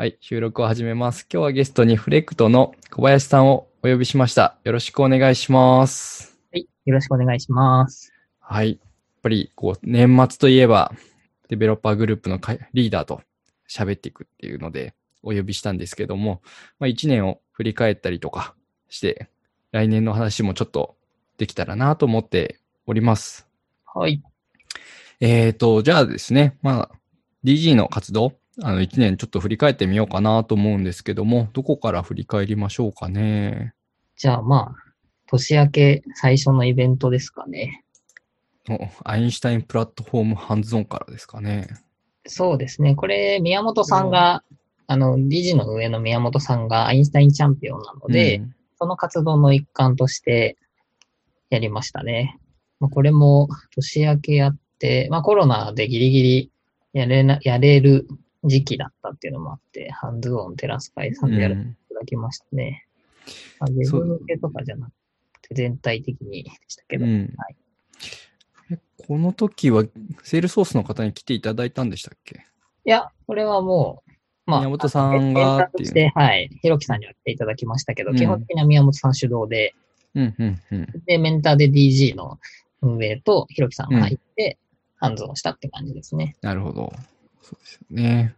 はい、収録を始めます。今日はゲストにフレクトの小林さんをお呼びしました。よろしくお願いします。はい。よろしくお願いします。はい。やっぱり、こう、年末といえば、デベロッパーグループの会リーダーと喋っていくっていうので、お呼びしたんですけども、まあ、一年を振り返ったりとかして、来年の話もちょっとできたらなと思っております。はい。えーと、じゃあですね、まあ、DG の活動、あの、一年ちょっと振り返ってみようかなと思うんですけども、どこから振り返りましょうかね。じゃあまあ、年明け最初のイベントですかね。おアインシュタインプラットフォームハンズオンからですかね。そうですね。これ、宮本さんが、あの、理事の上の宮本さんがアインシュタインチャンピオンなので、うんその活動の一環としてやりましたね。まあ、これも年明けやって、まあコロナでギリギリやれな、やれる時期だったっていうのもあって、ハンズオンテラス会さんでやらせていただきましたね。まあ、ウェそうブ向けとかじゃなくて、全体的にでしたけど、うん。はい。えこの時は、セールソースの方に来ていただいたんでしたっけ？いや、これはもう、まあ、宮本さんがっていう。はい、ひろきさんには来ていただきましたけど、うん。基本的には宮本さん主導で、うん、うん、うん。で、メンターで DG の運営とひろきさんが入って、ハンズオンしたって感じですね。なるほど。そうですよね。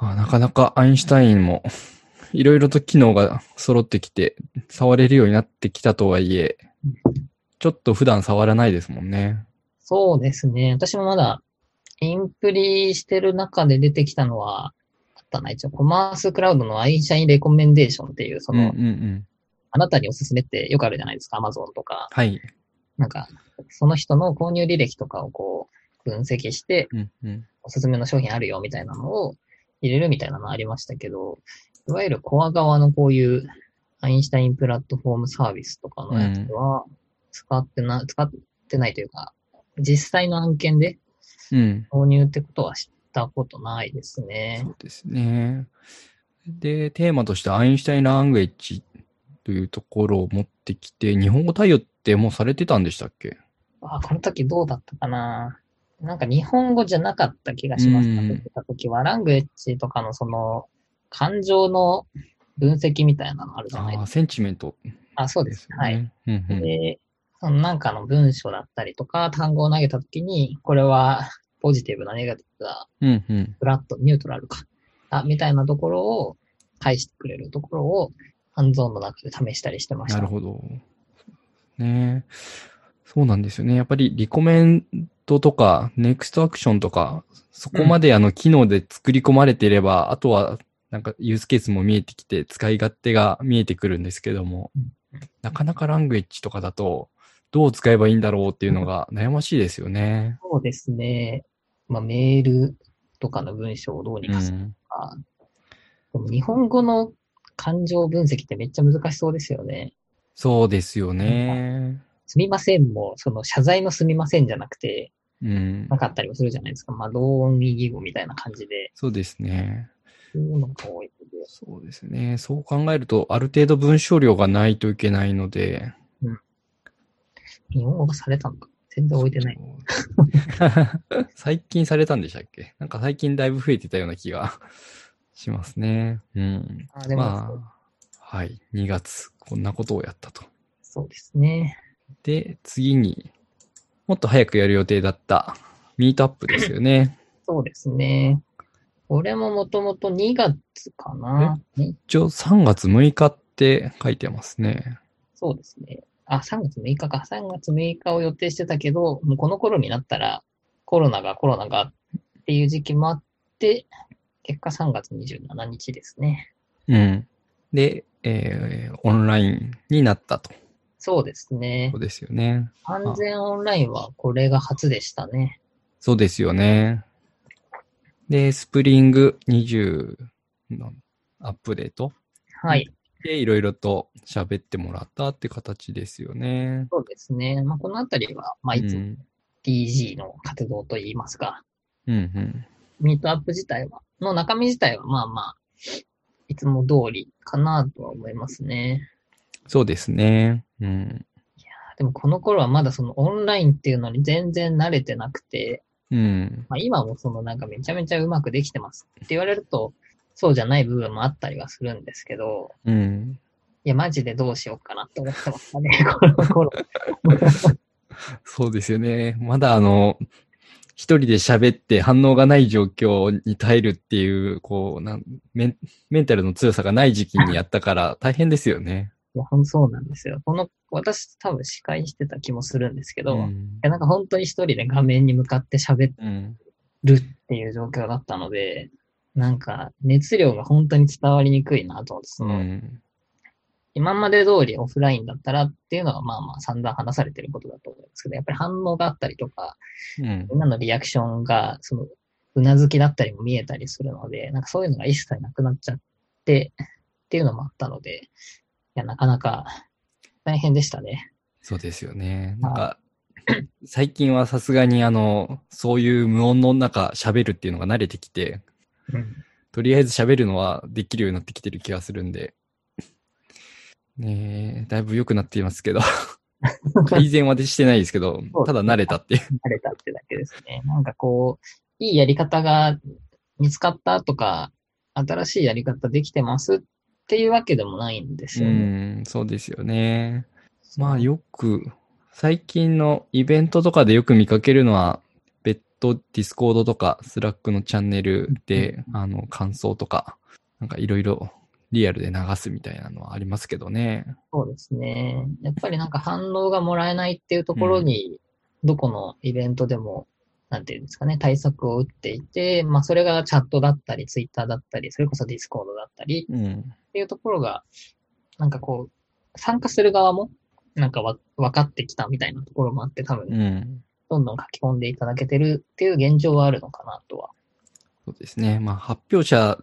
まあ、なかなかアインシュタインも、いろいろと機能が揃ってきて、触れるようになってきたとはいえ、ちょっと普段触らないですもんね。そうですね。私もまだ、インプリしてる中で出てきたのは、あったな、一応、コマースクラウドのアインシャインレコメンデーションっていう、そうん、うん、の、うん。あなたにおすすめってよくあるじゃないですか、Amazon とか。はい。なんか、その人の購入履歴とかをこう、分析して、うん、うん。おすすめの商品あるよみたいなのを入れるみたいなのありましたけど、いわゆるコア側のこういうアインシュタインプラットフォームサービスとかのやつは使ってな、使ってないというか、実際の案件でうん。購入ってことは知ったことないですそね。うですね。で、テーマとしてアインシュタインラングエッジというところを持ってきて、日本語対応ってもうされてたんでしたっけ？あ、この時どうだったかななんか日本語じゃなかった気がします。うん出てた時は、ラングエッジとかのその、感情の分析みたいなのあるじゃないああ、ですか。センチメントあ、そうでですはい。ね。うんうんで、そのなんかの文章だったりとか、単語を投げたときに、これはポジティブな、ネガティブな、うんうん。フラット、ニュートラルか、あみたいなところを返してくれるところを、ハンズオンの中で試したりしてました。なるほど。ねそうなんですよね。やっぱりリコメントとか、ネクストアクションとか、そこまであの機能で作り込まれていれば、あとはなんかユースケースも見えてきて、使い勝手が見えてくるんですけどもうん、なかなかラングエッジとかだと、どう使えばいいんだろうっていうのが悩ましいですよね。そうですね。まあ、メールとかの文章をどうにうかするん。か。でも日本語の感情分析ってめっちゃ難しそうですよね。そうですよね。すみませんも、その謝罪のすみませんじゃなくて、うんな。かったりもするじゃないですか。まあ、同音異義語みたいな感じで、そうですね。そういうのが多いので。そうですね。そう考えると、ある程度文章量がないといけないので、日本語がされたのか全然置いてない。最近されたんでしたっけ？なんか最近だいぶ増えてたような気がしますね。うん。あでも、まあ、はい。2月、こんなことをやったと。そうですね。で、次に、もっと早くやる予定だった、ミートアップですよね。そうですね。これももともと2月かな。ね一応3月6日って書いてますね。そうですね。あ、3月6日か。3月6日を予定してたけど、もうこの頃になったら、コロナがコロナがっていう時期もあって、結果3月27日ですね。うん。で、えー、オンラインになったと。そうですねそう。ですよね。完全オンラインはこれが初でしたね。そうですよね。で、スプリング20のアップデートはい。でいろいろと喋ってもらったって形ですよね。そうですね。まあ、このあたりは、まあ、いつもうん DG の活動といいますか、うんうん。ミートアップ自体は、の中身自体はまあまあ、いつも通りかなとは思いますね。そうですね。うん。でもこの頃はまだそのオンラインっていうのに全然慣れてなくて、うん。まあ今もそのなんかめちゃめちゃうまくできてますって言われると、そうじゃない部分もあったりはするんですけど、うん。いや、マジでどうしようかなって思ってましたね、この頃。そうですよね。まだあの、一人で喋って反応がない状況に耐えるっていう、こう、なんメンメンタルの強さがない時期にやったから大変ですよね。いや、ほんとそうなんですよ。この、私多分司会してた気もするんですけど、いん。やなんか本当に一人で画面に向かって喋うん。るっていう状況だったので、なんか熱量が本当に伝わりにくいなと思って、そうの、ん。今まで通りオフラインだったらっていうのはまあまあ散々話されてることだと思うんですけど、やっぱり反応があったりとか、うん。みんなのリアクションが、その、うなずきだったりも見えたりするので、なんかそういうのが一切なくなっちゃって、っていうのもあったので、いや、なかなか大変でしたね。そうですよね。なんか、最近はさすがにあの、そういう無音の中喋るっていうのが慣れてきて、うん。とりあえず喋るのはできるようになってきてる気がするんで、ねえ、だいぶ良くなっていますけど、改善はしてないですけどただ慣れたっていう。慣れたってだけですね。なんかこう、いいやり方が見つかったとか、新しいやり方できてますっていうわけでもないんですうよね。ん、そうですよね。まあよく、最近のイベントとかでよく見かけるのは、別途 Discord とか Slack のチャンネルで、あの、感想とか、なんかいろいろリアルで流すみたいなのはありますけどね。そうですね。やっぱりなんか反応がもらえないっていうところに、どこのイベントでも、なんていうんですかね、対策を打っていて、まあそれがチャットだったり、ツイッターだったり、それこそ Discord だったりうん。っていうところが、なんかこう、参加する側も、なんかわ分かってきたみたいなところもあって、多分、うん。どんどん書き込んでいただけてるっていう現状はあるのかなとは。そうですね。まあ発表者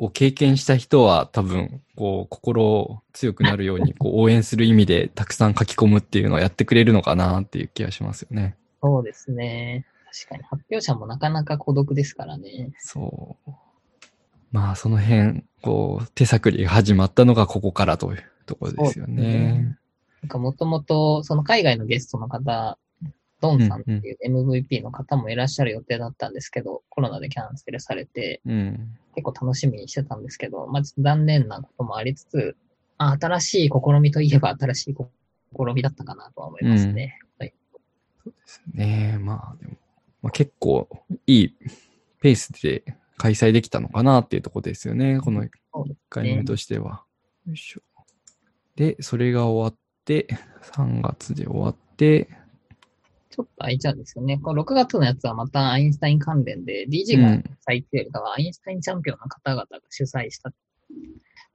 を経験した人は多分、こう、心強くなるように、こう、応援する意味でたくさん書き込むっていうのをやってくれるのかなっていう気がしますよね。そうですね。確かに発表者もなかなか孤独ですからね。そう。まあ、その辺、こう、手探りが始まったのがここからというところですよねね。なんかもともと、その海外のゲストの方、ドンさんっていう MVP の方もいらっしゃる予定だったんですけど、コロナでキャンセルされて、うん。結構楽しみにしてたんですけど、まあ、ちょっと残念なこともありつつ、あ新しい試みといえば新しい試みだったかなとは思いますね。はい。ですね。まあ、でも、まあ、結構いいペースで開催できたのかなっていうところですよね。この1そうです回目としては。よいしょ。で、それが終わって、3月で終わって、ちょっと空いちゃうんですよね。この6月のやつはまたアインシュタイン関連で、DG がうん最低よりかはアインシュタインチャンピオンの方々が主催した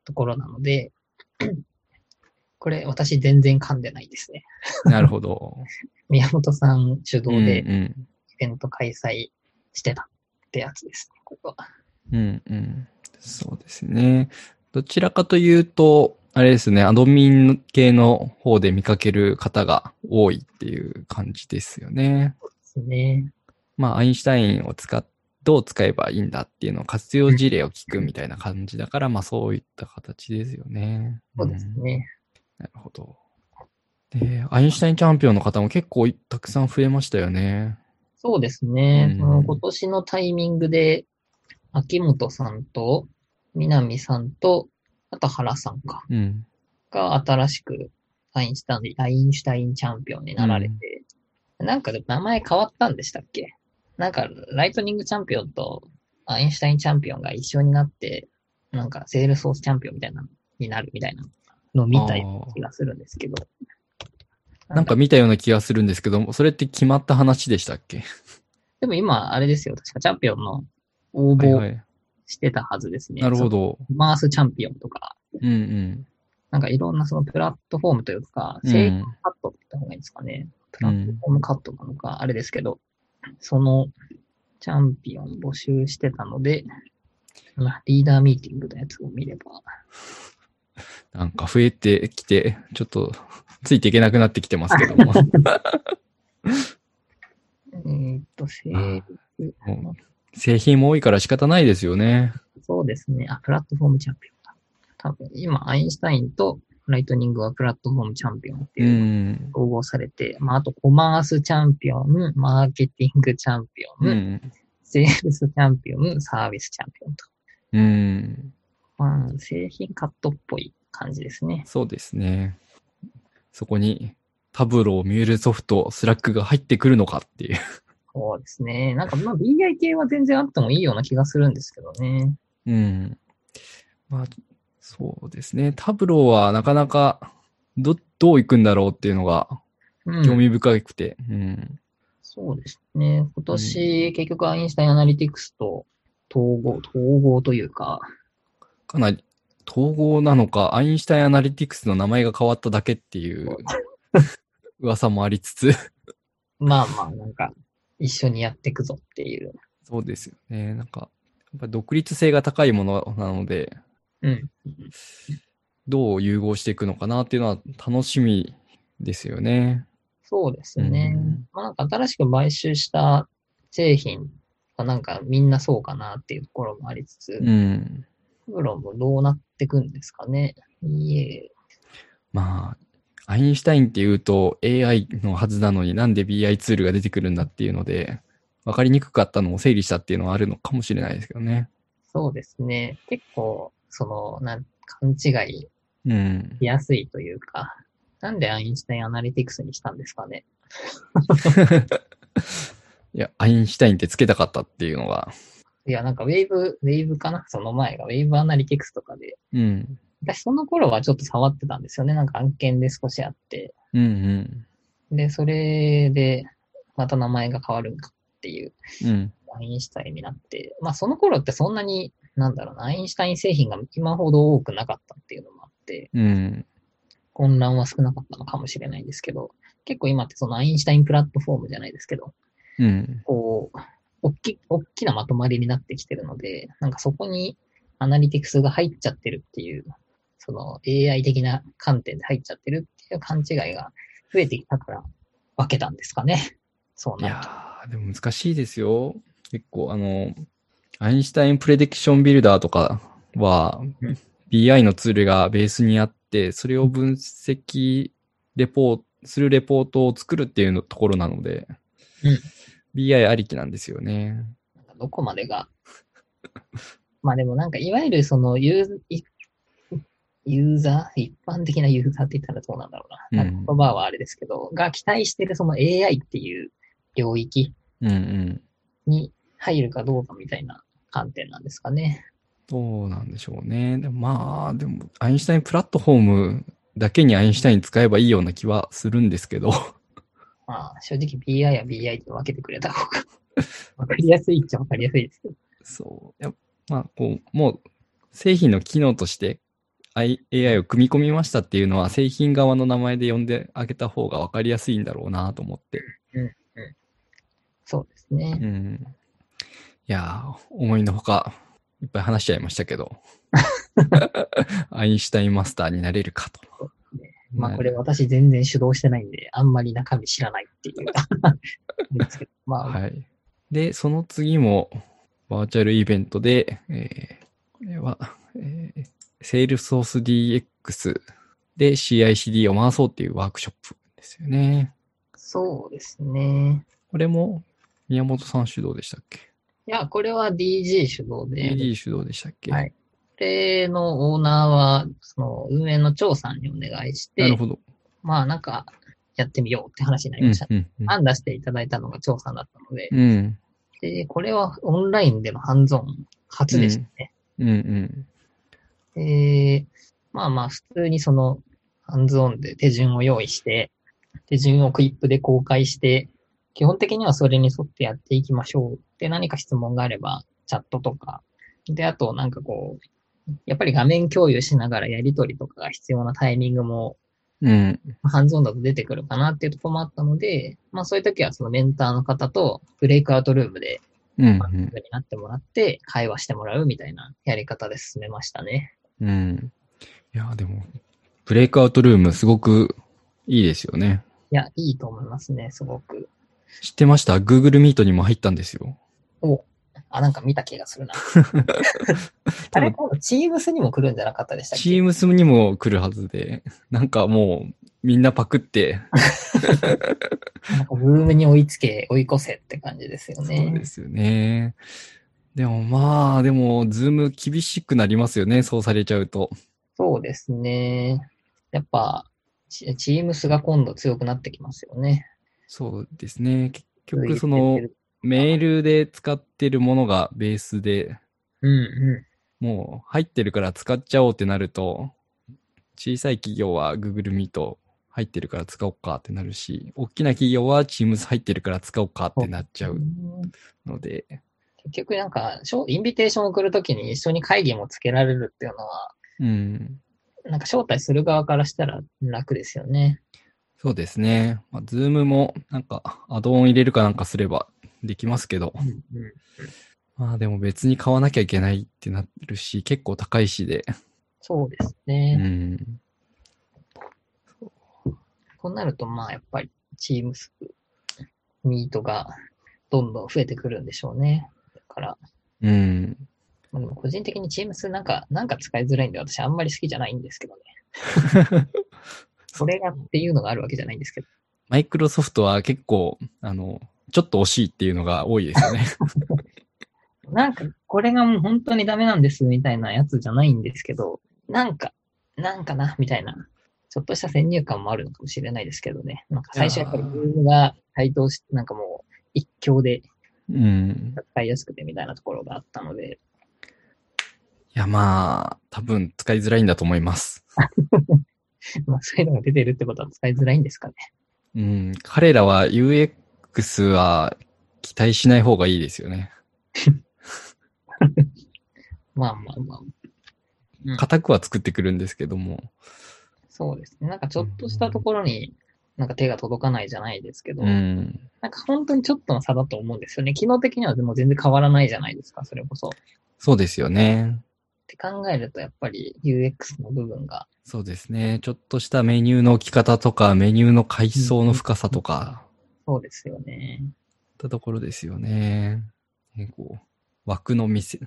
ところなので、これ私全然噛んでないですね。なるほど。宮本さん主導でうんイベント開催してたってやつですね、ここは。うん、うん、うん。そうですね。どちらかというと、あれですね、アドミン系の方で見かける方が多いっていう感じですよね。ですね。まあ、アインシュタインを使っ、どう使えばいいんだっていうのを活用事例を聞くみたいな感じだから、まあそういった形ですよね。そうですんね。なるほど。で、 Einstein Champion の方も結構たくさん増えましたよね。そうですね。うん今年のタイミングで、秋元さんと、南さんと、あと原さんか。うん。が新しく Einstein、Einstein Champion になられて、なんかでも名前変わったんでしたっけ？なんか、 Lightning Champion と Einstein Champion が一緒になって、なんか、セールソースチャンピオンみたいな、になるみたいなのを見たような気がするんですけど。なんか見たような気がするんですけども、それって決まった話でしたっけ？でも今、あれですよ。確かチャンピオンの応募はいはい。してたはずですね。なるほ。ど。マースチャンピオンとか、うんうん。なんかいろんなそのプラットフォームというか、うん正規カットって言った方がいいんですかね。プラットフォームカットなのか、あれですけど、そのチャンピオン募集してたので、まあリーダーミーティングのやつを見れば、なんか増えてきて、ちょっとついていけなくなってきてますけども。えーっと、セールもう製品も多いから仕方ないですよね。そうですね。あ、プラットフォームチャンピオンだ。多分、今、アインシュタインとライトニングはプラットフォームチャンピオンってういう、ん。統合されて、まあ、あとコマースチャンピオン、マーケティングチャンピオン、うん。セールスチャンピオン、サービスチャンピオンと。うん。うん、製品カットっぽい感じですね。そうですね。そこに Tableau、MuleSoft、Slack が入ってくるのかっていう。そうですね。なんか、まあ、BI 系は全然あってもいいような気がするんですけどね。うん。まあ、そうですね。 Tableau はなかなか、ど、どう行くんだろうっていうのがうん、興味深くて。うん。そうですね。今年、結局アインシュタインアナリティクスと統合、統合というか、かなり統合なのか、アインシュタインアナリティクスの名前が変わっただけっていう 噂もありつつ。まあまあ、なんか、一緒にやっていくぞっていう。そうですよね。なんか、やっぱ独立性が高いものなので、うん。どう融合していくのかなっていうのは楽しみですよね。そうですね。うんまあなんか新しく買収した製品がなんかみんなそうかなっていうところもありつつ、うん。プロもどうなっていくんですかね。いえ。まあ、アインシュタインって言うと AI のはずなのになんで BI ツールが出てくるんだっていうので、わかりにくかったのを整理したっていうのはあるのかもしれないですけどね。そうですね。結構、その、なん、勘違いうん。しやすいというか、なんでアインシュタインアナリティクスにしたんですかね。いや、アインシュタインってつけたかったっていうのが、いや、なんかウェーブ、ウェーブかな？その前がウェーブアナリティクスとかで。うん。私その頃はちょっと触ってたんですよね。なんか案件で少しあって。うんで、それで、また名前が変わるんかっていううん。うん。アインシュタインになって、まあその頃ってそんなに、なんだろうな、アインシュタイン製品が今ほど多くなかったっていうのもあって、うん。混乱は少なかったのかもしれないんですけど、結構今ってそのアインシュタインプラットフォームじゃないですけど、うん。こう、大き、大きなまとまりになってきてるので、なんかそこにアナリティクスが入っちゃってるっていう、その AI 的な観点で入っちゃってるっていう勘違いが増えてきたから分けたんですかね。そういなると。やー、でも難しいですよ。結構、あの、アインシュタインプレディクションビルダーとかはうん BI のツールがベースにあって、それを分析、レポート、するレポートを作るっていうのところなので、うん BI ありきなんですよね。どこまでが？まあでもなんか、いわゆるそのユーユーザー、一般的なユーザーって言ったらどうなんだろうな。うん言葉はあれですけど、が期待してるその AI っていう領域。に入るかどうかみたいな観点なんですかね。どうなんでしょうね。でもまあ、でも、アインシュタインプラットフォームだけにアインシュタイン使えばいいような気はするんですけど。まあ、正直 BI や BI って分けてくれた方が 分かりやすいっちゃ分かりやすいですけど。そう。やっまあ、こう、もう、製品の機能として I- AI を組み込みましたっていうのは、製品側の名前で呼んであげた方が分かりやすいんだろうなと思って。そうですね。うん。いやー、思いのほか、いっぱい話しちゃいましたけど。アインシュタインマスターになれるかと。まあこれ私全然主導してないんで、あんまり中身知らないっていう。ですけどまあ、はい。で、その次も、バーチャルイベントで、えーこれは、えー、Salesforce DX で CICD を回そうっていうワークショップですよね。そうですね。これも、宮本さん主導でしたっけ？いや、これは DG 主導で、?DD 主導でしたっけ？はいこれのオーナーは、その運営の張さんにお願いして、なるほど。まあなんか、やってみようって話になりうんました。うんうん案出していただいたのが張さんだったので、うん。で、これはオンラインでのハンズオン初でしたね。うんうん。で、まあまあ普通にそのハンズオンで手順を用意して、手順をクリップで公開して、基本的にはそれに沿ってやっていきましょう。で、何か質問があれば、チャットとか、で、あとなんかこう、やっぱり画面共有しながらやりとりとかが必要なタイミングも、うん。ハンズオンだと出てくるかなっていうところもあったので、まあそういう時はそのメンターの方とブレイクアウトルームでうんになってもらって、会話してもらうみたいなやり方で進めましたね。うん。うん。いや、でも、ブレイクアウトルームすごくいいですよね。いや、いいと思いますね、すごく。知ってました ?Google Meet にも入ったんですよ。お、あ、なんか見た気がするな。あれ、今度、チームスにも来るんじゃなかったでしたっけ？チームスにも来るはずで、なんかもう、みんなパクって、なんかブームに追いつけ、追い越せって感じですよそうねで。すよね。でもまあ、でも、ズーム厳しくなりますよね、そうされちゃうと。そうですね。やっぱ、チチームスが今度強くなってきますよね。そうですね。結局、その、メールで使ってるものがベースで、うんうもう入ってるから使っちゃおうってなると、小さい企業は Google Meet 入ってるから使おうかってなるし、大きな企業は Teams 入ってるから使おうかってなっちゃうので、結局なんか、インビテーションを送るときに一緒に会議もつけられるっていうのは、うん。なんか招待する側からしたら楽ですよね。そうですね。まあ、Zoom もなんかアドオン入れるかなんかすればできますけど、まあでも別に買わなきゃいけないってなるし、結構高いしで、そうですうね。ん。こうなると、まあやっぱり Teams、ミートがどんどん増えてくるんでしょうね。だから、うん。まあでも個人的に Teams なんか、なんか使いづらいんで私あんまり好きじゃないんですけどね。それがっていうのがあるわけじゃないんですけど。マイクロソフトは結構、あの、ちょっと惜しいっていうのが多いですよね。なんか、これがもう本当にダメなんですみたいなやつじゃないんですけど、なんか、なんかな、みたいな、ちょっとした先入観もあるのかもしれないですけどね。なんか最初やっぱりズームが台頭し、なんかもう一強でうん。使いやすくてみたいなところがあったので、いや、まあ、多分使いづらいんだと思います。まあそういうのが出てるってことは使いづらいんですかね。うん。彼らは UX は期待しない方がいいですよね。まあまあまあ、うん固くは作ってくるんですけども。そうですね。なんかちょっとしたところになんか手が届かないじゃないですけど、うん。なんか本当にちょっとの差だと思うんですよね。機能的にはもう全然変わらないじゃないですか、それこそ。っそうですよね。て考えるとやっぱり UX の部分がそうですね。ちょっとしたメニューの置き方とか、メニューの階層の深さとか、そうですよね。ったところですよね。ねこう枠の見せ、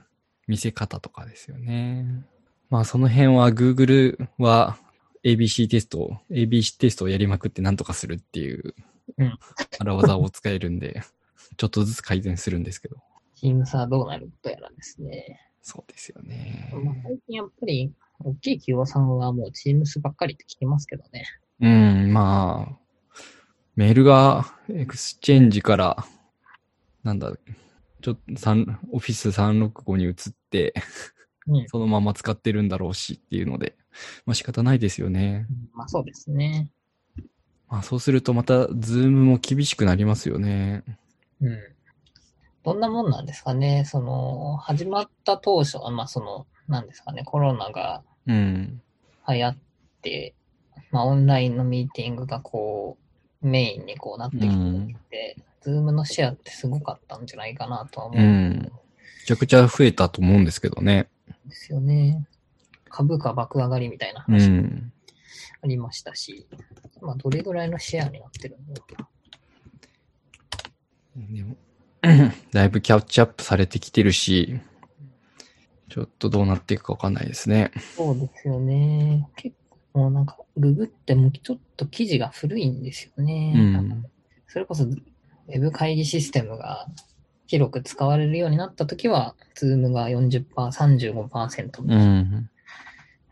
見せ方とかですよね。まあその辺は Google は ABC テストを、ABC テストをやりまくってなんとかするっていううん荒技を使えるんで、ちょっとずつ改善するんですけど。Teams はどうなるとやらですね。そうですよね。まあ、最近やっぱり大きい企業さんはもう Teams ばっかりって聞きますけどね。うん、まあ、メールが Exchange から、なんだ、ちょっと、三オフィス365に移って、うん。そのまま使ってるんだろうしっていうので、まあ仕方ないですよね。まあそうですね。まあそうするとまた、 Zoom も厳しくなりますよね。うん。どんなもんなんですかね。その、始まった当初は、まあその、なんですかね、コロナがうん。流行って、まあオンラインのミーティングがこう、メインにこうなってきてうんて、 Zoom のシェアってすごかったんじゃないかなとは思ううんん。めちゃくちゃ増えたと思うんですけどね。ですよね。株価爆上がりみたいなう話もん。ありましたし、まあどれぐらいのシェアになってるんだろうな。でもだいぶキャッチアップされてきてるし、ちょっとどうなっていくかわかんないですね。そうですよね。結構なんか、ググってもちょっと記事が古いんですよね。うん。それこそ、ウェブ会議システムが広く使われるようになったときは、ズームが40%、35%、うん。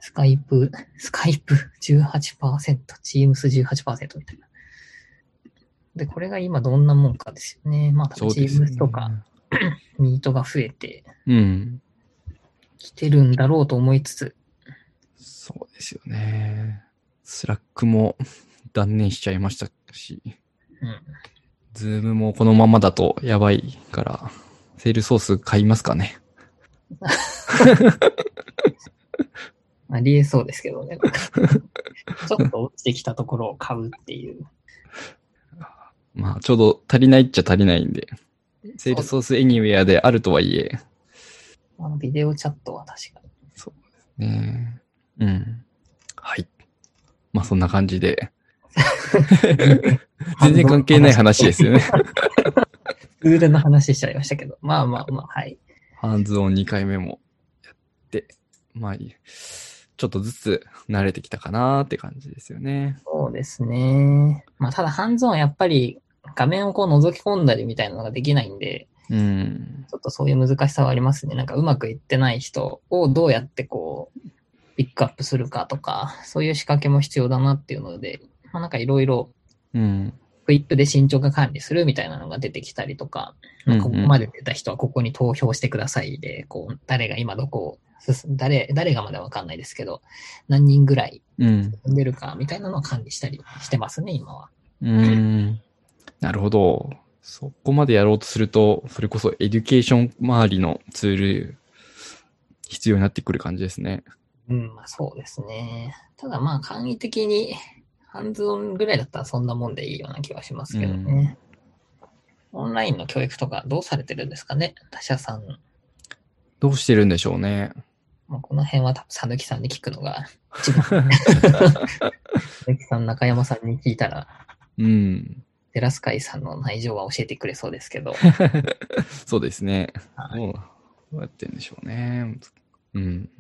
Skype、Skype 18%、Teams 18%みたいな。で、これが今どんなもんかですよね。まあ、 Teams とか、Meet が増えてうん。きてるんだろうと思いつつ、そうですよね。 Slack も 断念しちゃいましたし、うん。 Zoom もこのままだとやばいから、 Salesforce 買いますかね。ありえそうですけどね。ちょっと落ちてきたところを買うっていう。まあ、ちょうど足りないっちゃ足りないんで、セールソースエニウェアであるとはいえ、あのビデオチャットは確かに。ねうん。はい。まあ、そんな感じで、全然関係ない話ですよね。ツールの話しちゃいましたけど。まあまあまあ、はい。ハンズオン2回目もやって、まあいい、ちょっとずつ慣れてきたかなーって感じですよね。そうですね。まあただ、ハンズオンはやっぱり画面をこう覗き込んだりみたいなのができないんで、うん。ちょっとそういう難しさはありますね。なんかうまくいってない人をどうやってこう、ピックアップするかとか、そういう仕掛けも必要だなっていうので、まあ、なんかいろいろうん。 Quip で進捗管理するみたいなのが出てきたりとか、うんうんここまで出た人はここに投票してくださいで、こう、誰が今どこを進ん、誰、誰がまだわかんないですけど、何人ぐらいうん。進んでるかみたいなのを管理したりしてますね、今は。うん。なるほど。そこまでやろうとすると、それこそエデュケーション周りのツール、必要になってくる感じですね。うん、まあそうですね。ただまあ簡易的に、ハンズオンぐらいだったらそんなもんでいいような気はしますけどね。オンラインの教育とかどうされてるんですかね？他社さん。どうしてるんでしょうね。まあ、この辺は多分、さぬきさんに聞くのが一番。さぬきさん、中山さんに聞いたら、うん。テラスカイさんの内情は教えてくれそうですけど。そうですね。はいどうやってんでしょうね。うん。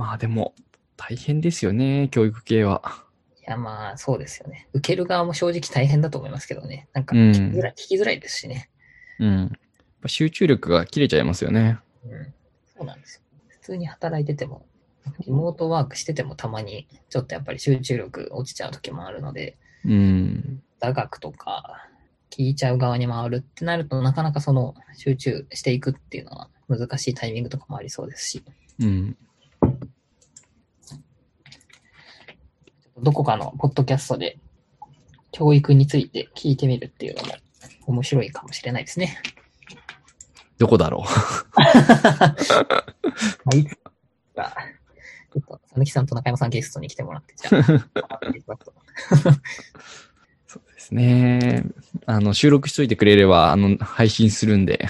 まあでも、大変ですよね、教育系は。いや、まあ、そうですよね。受ける側も正直大変だと思いますけどね。なんかうん聞きづらい、聞きづらいですしね。うん。やっぱ集中力が切れちゃいますよね。うん。そうなんですよ。普通に働いてても、リモートワークしててもたまに、ちょっとやっぱり集中力落ちちゃう時もあるので、うん。座学とか聞いちゃう側に回るってなるとなかなかその集中していくっていうのは難しいタイミングとかもありそうですし、うん。どこかのポッドキャストで教育について聞いてみるっていうのも面白いかもしれないですね。どこだろまあ、いつか、ちょっと、さぬきさんと中山さんゲストに来てもらって、じゃあ、そうですね。あの、収録しといてくれれば、あの、配信するんで。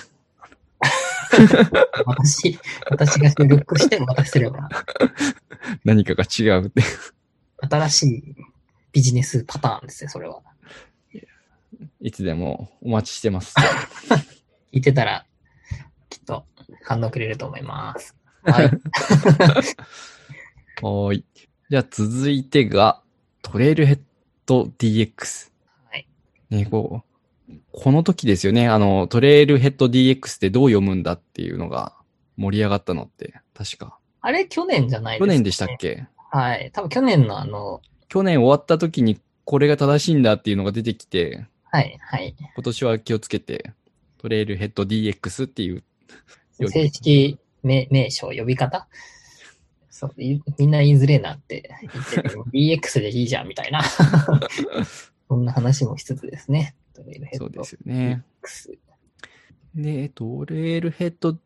私、私が収録して渡せれば、何かが違うって。新しいビジネスパターンですね、それは。いつでもお待ちしてます。聞いてたら、きっと反応くれると思います。はい。はーい。じゃあ続いてが、トレイルヘッド DX。はい。ね、こう、この時ですよね。あの、トレイルヘッド DX ってどう読むんだっていうのが盛り上がったのって、確か。あれ、去年じゃないですか、去年でしたっけ？はい。多分去年のあの、去年終わった時にこれが正しいんだっていうのが出てきて、はい、はい。今年は気をつけて、トレイルヘッド DX っていう、よ正式名名称、呼び方？そう、いみんな言いづれえなって言ってる DX でいいじゃん、みたいな。そんな話もしつつですね。トレイルヘッドそうですよね。DX。で、トレイルヘッド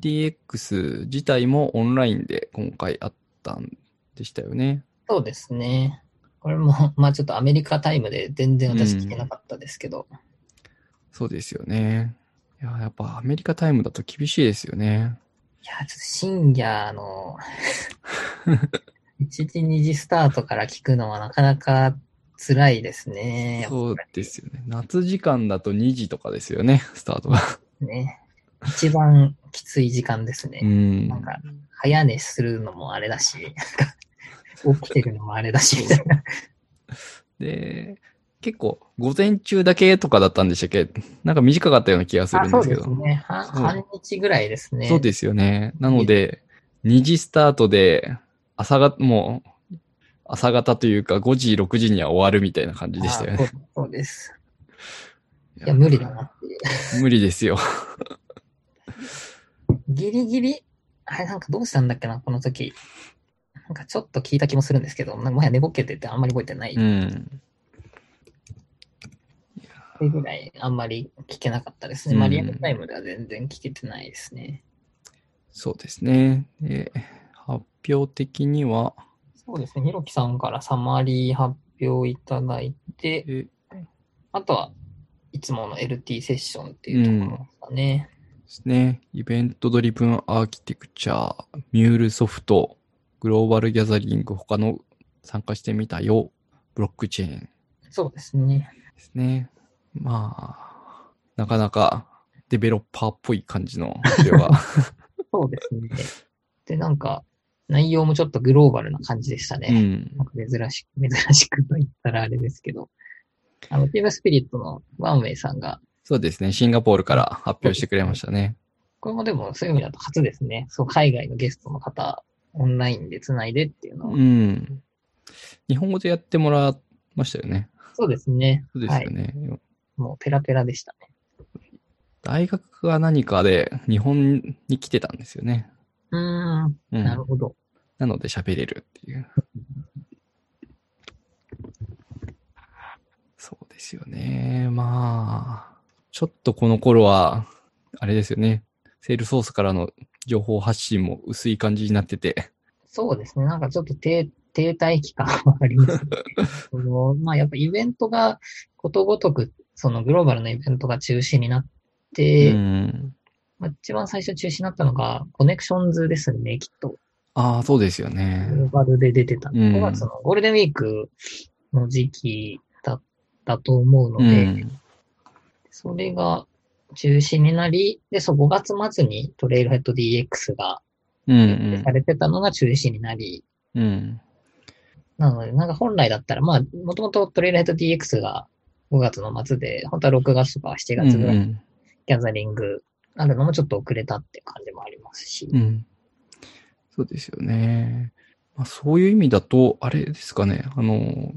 DX 自体もオンラインで今回あったんでしたよね。そうですね。これも、まあちょっとアメリカタイムで全然私聞けなかったですけど、そうですよね。いや、やっぱアメリカタイムだと厳しいですよね。いや、ちょっと深夜の、1時2時スタートから聞くのはなかなか辛いですね。そうですよね。夏時間だと2時とかですよね、スタートが。ね。一番きつい時間ですね。うん。なんか、早寝するのもあれだし、起きてるのもあれだし、みたいな。で、結構午前中だけとかだったんでしたっけ？なんか短かったような気がするんですけど。ですね。半日ぐらいですね。そうですよね。なので、2時スタートで、朝が、もう、朝方というか5時、6時には終わるみたいな感じでしたよね。あそうそうです。いや、無理だなっていう。無理ですよ。ギリギリ、あれなんかどうしたんだっけな、この時。なんかちょっと聞いた気もするんですけど、なんかもはや寝ぼけててあんまり覚えてない。うん。それぐらいあんまり聞けなかったですね。うんまあリアルタイムでは全然聞けてないですね。そうですね。で発表的には、そうですね。ひろきさんからサマリー発表いただいて、えあとはいつもの LT セッションっていうところですかね。ですね。イベントドリブンアーキテクチャー、ミュールソフト、グローバルギャザリング、他の参加してみたよ、ブロックチェーンでそうですね。すね。まあ、なかなかデベロッパーっぽい感じの発表が。そうですね。で、なんか、内容もちょっとグローバルな感じでしたうね。ん。なんか珍しく、珍しくと言ったらあれですけど、あの、ティームスピリットのワンウェイさんがそうですね。シンガポールから発表してくれましたね。これもでもそういう意味だと初ですね。そう、海外のゲストの方、オンラインで繋いでっていうのは。うん。日本語でやってもらいましたよね。そうですね。そうですよね。もうペラペラでしたね。大学が何かで日本に来てたんですよね。うーん、うん、なるほど。なので喋れるっていう。そうですよね。まあ、ちょっとこの頃は、あれですよね。セールソースからの情報発信も薄い感じになってて。そうですね。なんかちょっと停停滞期間はありますね。そのまあやっぱイベントがことごとく、そのグローバルなイベントが中止になって、うん。まあ、一番最初中止になったのがコネクションズですね、きっと。ああ、そうですよグロね。ーバルで出てた。うん5月のゴールデンウィークの時期だったと思うのうで、ん。それが中止になり、で、そう、5月末にトレイルヘッド DX がうんされてたのが中止になり、うん。うん。なので、なんか本来だったら、まあ、もともとトレイルヘッド DX が5月の末で、本当は6月とか7月ぐらいにうんギャザリングあるのもちょっと遅れたって感じもありますし。うん。そうですよね。まあ、そういう意味だと、あれですかね。あの、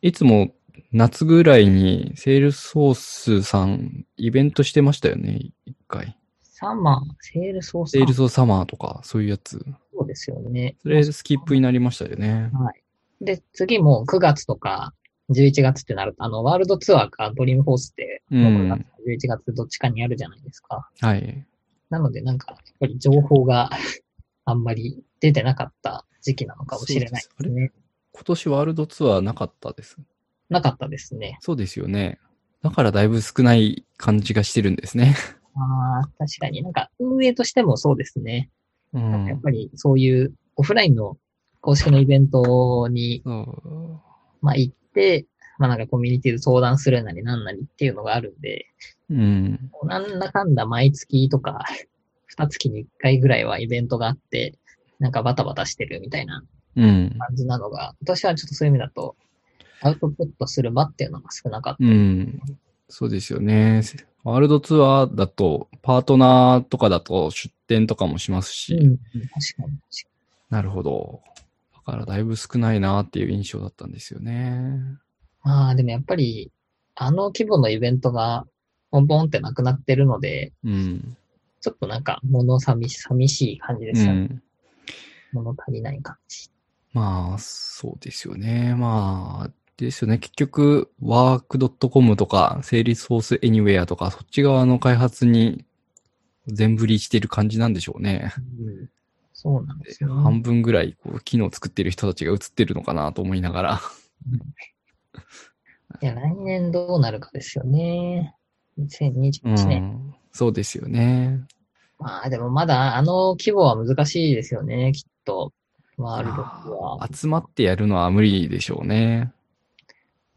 いつも夏ぐらいにセールソースさんイベントしてましたよね。一回。サマー、セールソースセールソースサマーとか、そういうやつ。そうですよね。それスキップになりましたよね。はい。で、次も9月とか11月ってなると、あの、ワールドツアーかドリームフォースって、うん9月か11月どっちかにあるじゃないですか。はい。なので、なんか、やっぱり情報が あんまり出てなかった時期なのかもしれないですね。今年ワールドツアーなかったです。なかったですね。そうですよね。だからだいぶ少ない感じがしてるんですね。ああ、確かになんか、運営としてもそうですね。うやっん。ぱりそういうオフラインの公式のイベントに、まあ行って、まあなんかコミュニティで相談するなりなんなりっていうのがあるんで、うん。なんだかんだ毎月とか、二月に一回ぐらいはイベントがあって、なんかバタバタしてるみたいなうん。感じなのが、私はちょっとそういう意味だと、アウトプットする場っていうのが少なかった。うん。そうですよね。ワールドツアーだと、パートナーとかだと出店とかもしますし、うん、確かに確かなるほど。だからだいぶ少ないなっていう印象だったんですよね。に。まあでもやっぱり、あの規模のイベントが、ポンポンってなくなってるので、うん。ちょっとなんか、物寂し寂しい感じでうすよね。ん。物足りない感じ。まあ、そうですよね。まあ、ですよね。結局、work.com とか、セーリソース anywhere とか、そっち側の開発に全振りしてる感じなんでしょうね。うん、そうなんですよ、ね。半分ぐらい、こう、機能作ってる人たちが映ってるのかなと思いながら。いや、来年どうなるかですよね。う2021年。ん。そうですよね。まあでもまだあの規模は難しいですよね、きっと。ワールドは。集まってやるのは無理でしょうね。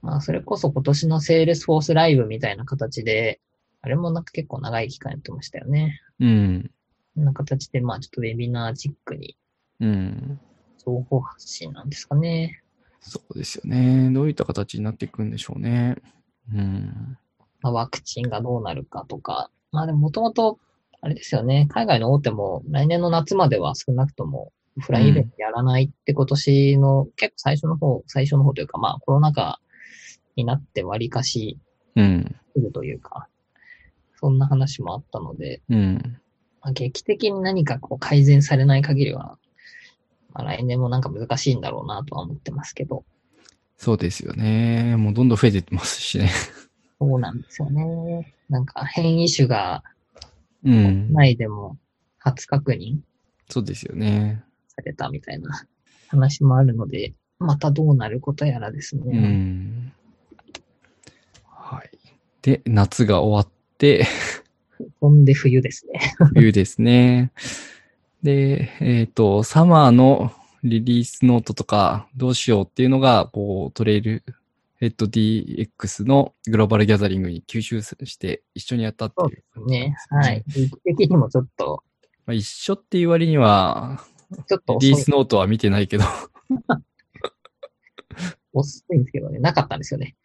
まあそれこそ今年のセールスフォースライブみたいな形で、あれもなんか結構長い期間やってましたよね。うん。こんな形でまあちょっとウェビナーチックにうん。情報発信なんですかね。そうですよね。どういった形になっていくんでしょうね。うん。まあ、ワクチンがどうなるかとか。まあでももともと、あれですよね、海外の大手も来年の夏までは少なくともオフラインイベントやらないって今年の結構最初の方、最初の方というかまあコロナ禍になって割かしうん。するというか、そんな話もあったので、うん。まあ、劇的に何かこう改善されない限りは、まあ、来年もなんか難しいんだろうなとは思ってますけど、そうですよね。もうどんどん増えてってますしね。そうなんですよね。なんか変異種がうん。内でも初確認そうですよね。されたみたいな話もあるので、またどうなることやらですね。うん。はい。で、夏が終わって、ほんで冬ですね。冬ですね。で、えっ、と、サマーのリリースノートとかどうしようっていうのが、こう、トレイルヘッド DX のグローバルギャザリングに吸収して一緒にやったってそういうですね。はい。時期的にもちょっと、まあ、一緒っていう割には、ちょっとリリースノートは見てないけど、遅いんですけどね、なかったんですよね。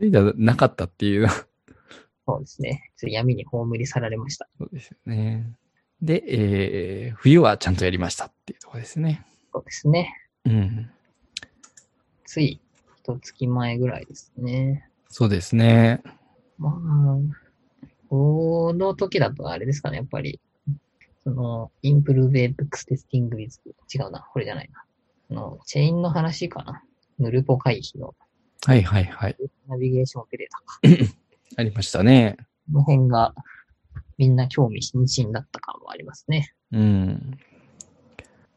いなかったっていう。そうですね。ちょっと闇に葬り去られました。そうですよね。で、えー、冬はちゃんとやりましたっていうところですね。そうですね。うん。つい、一月前ぐらいですね。そうですね。まあ、この時だとあれですかね、やっぱり、その、 Improve Apex Testing With、違うな、これじゃないな。その、チェーンの話かな。ヌルポ回避のはいはいはい。ナビゲーションオペレーターか。ありましたね。この辺が、みんな興味津々だった感はありますね。うん。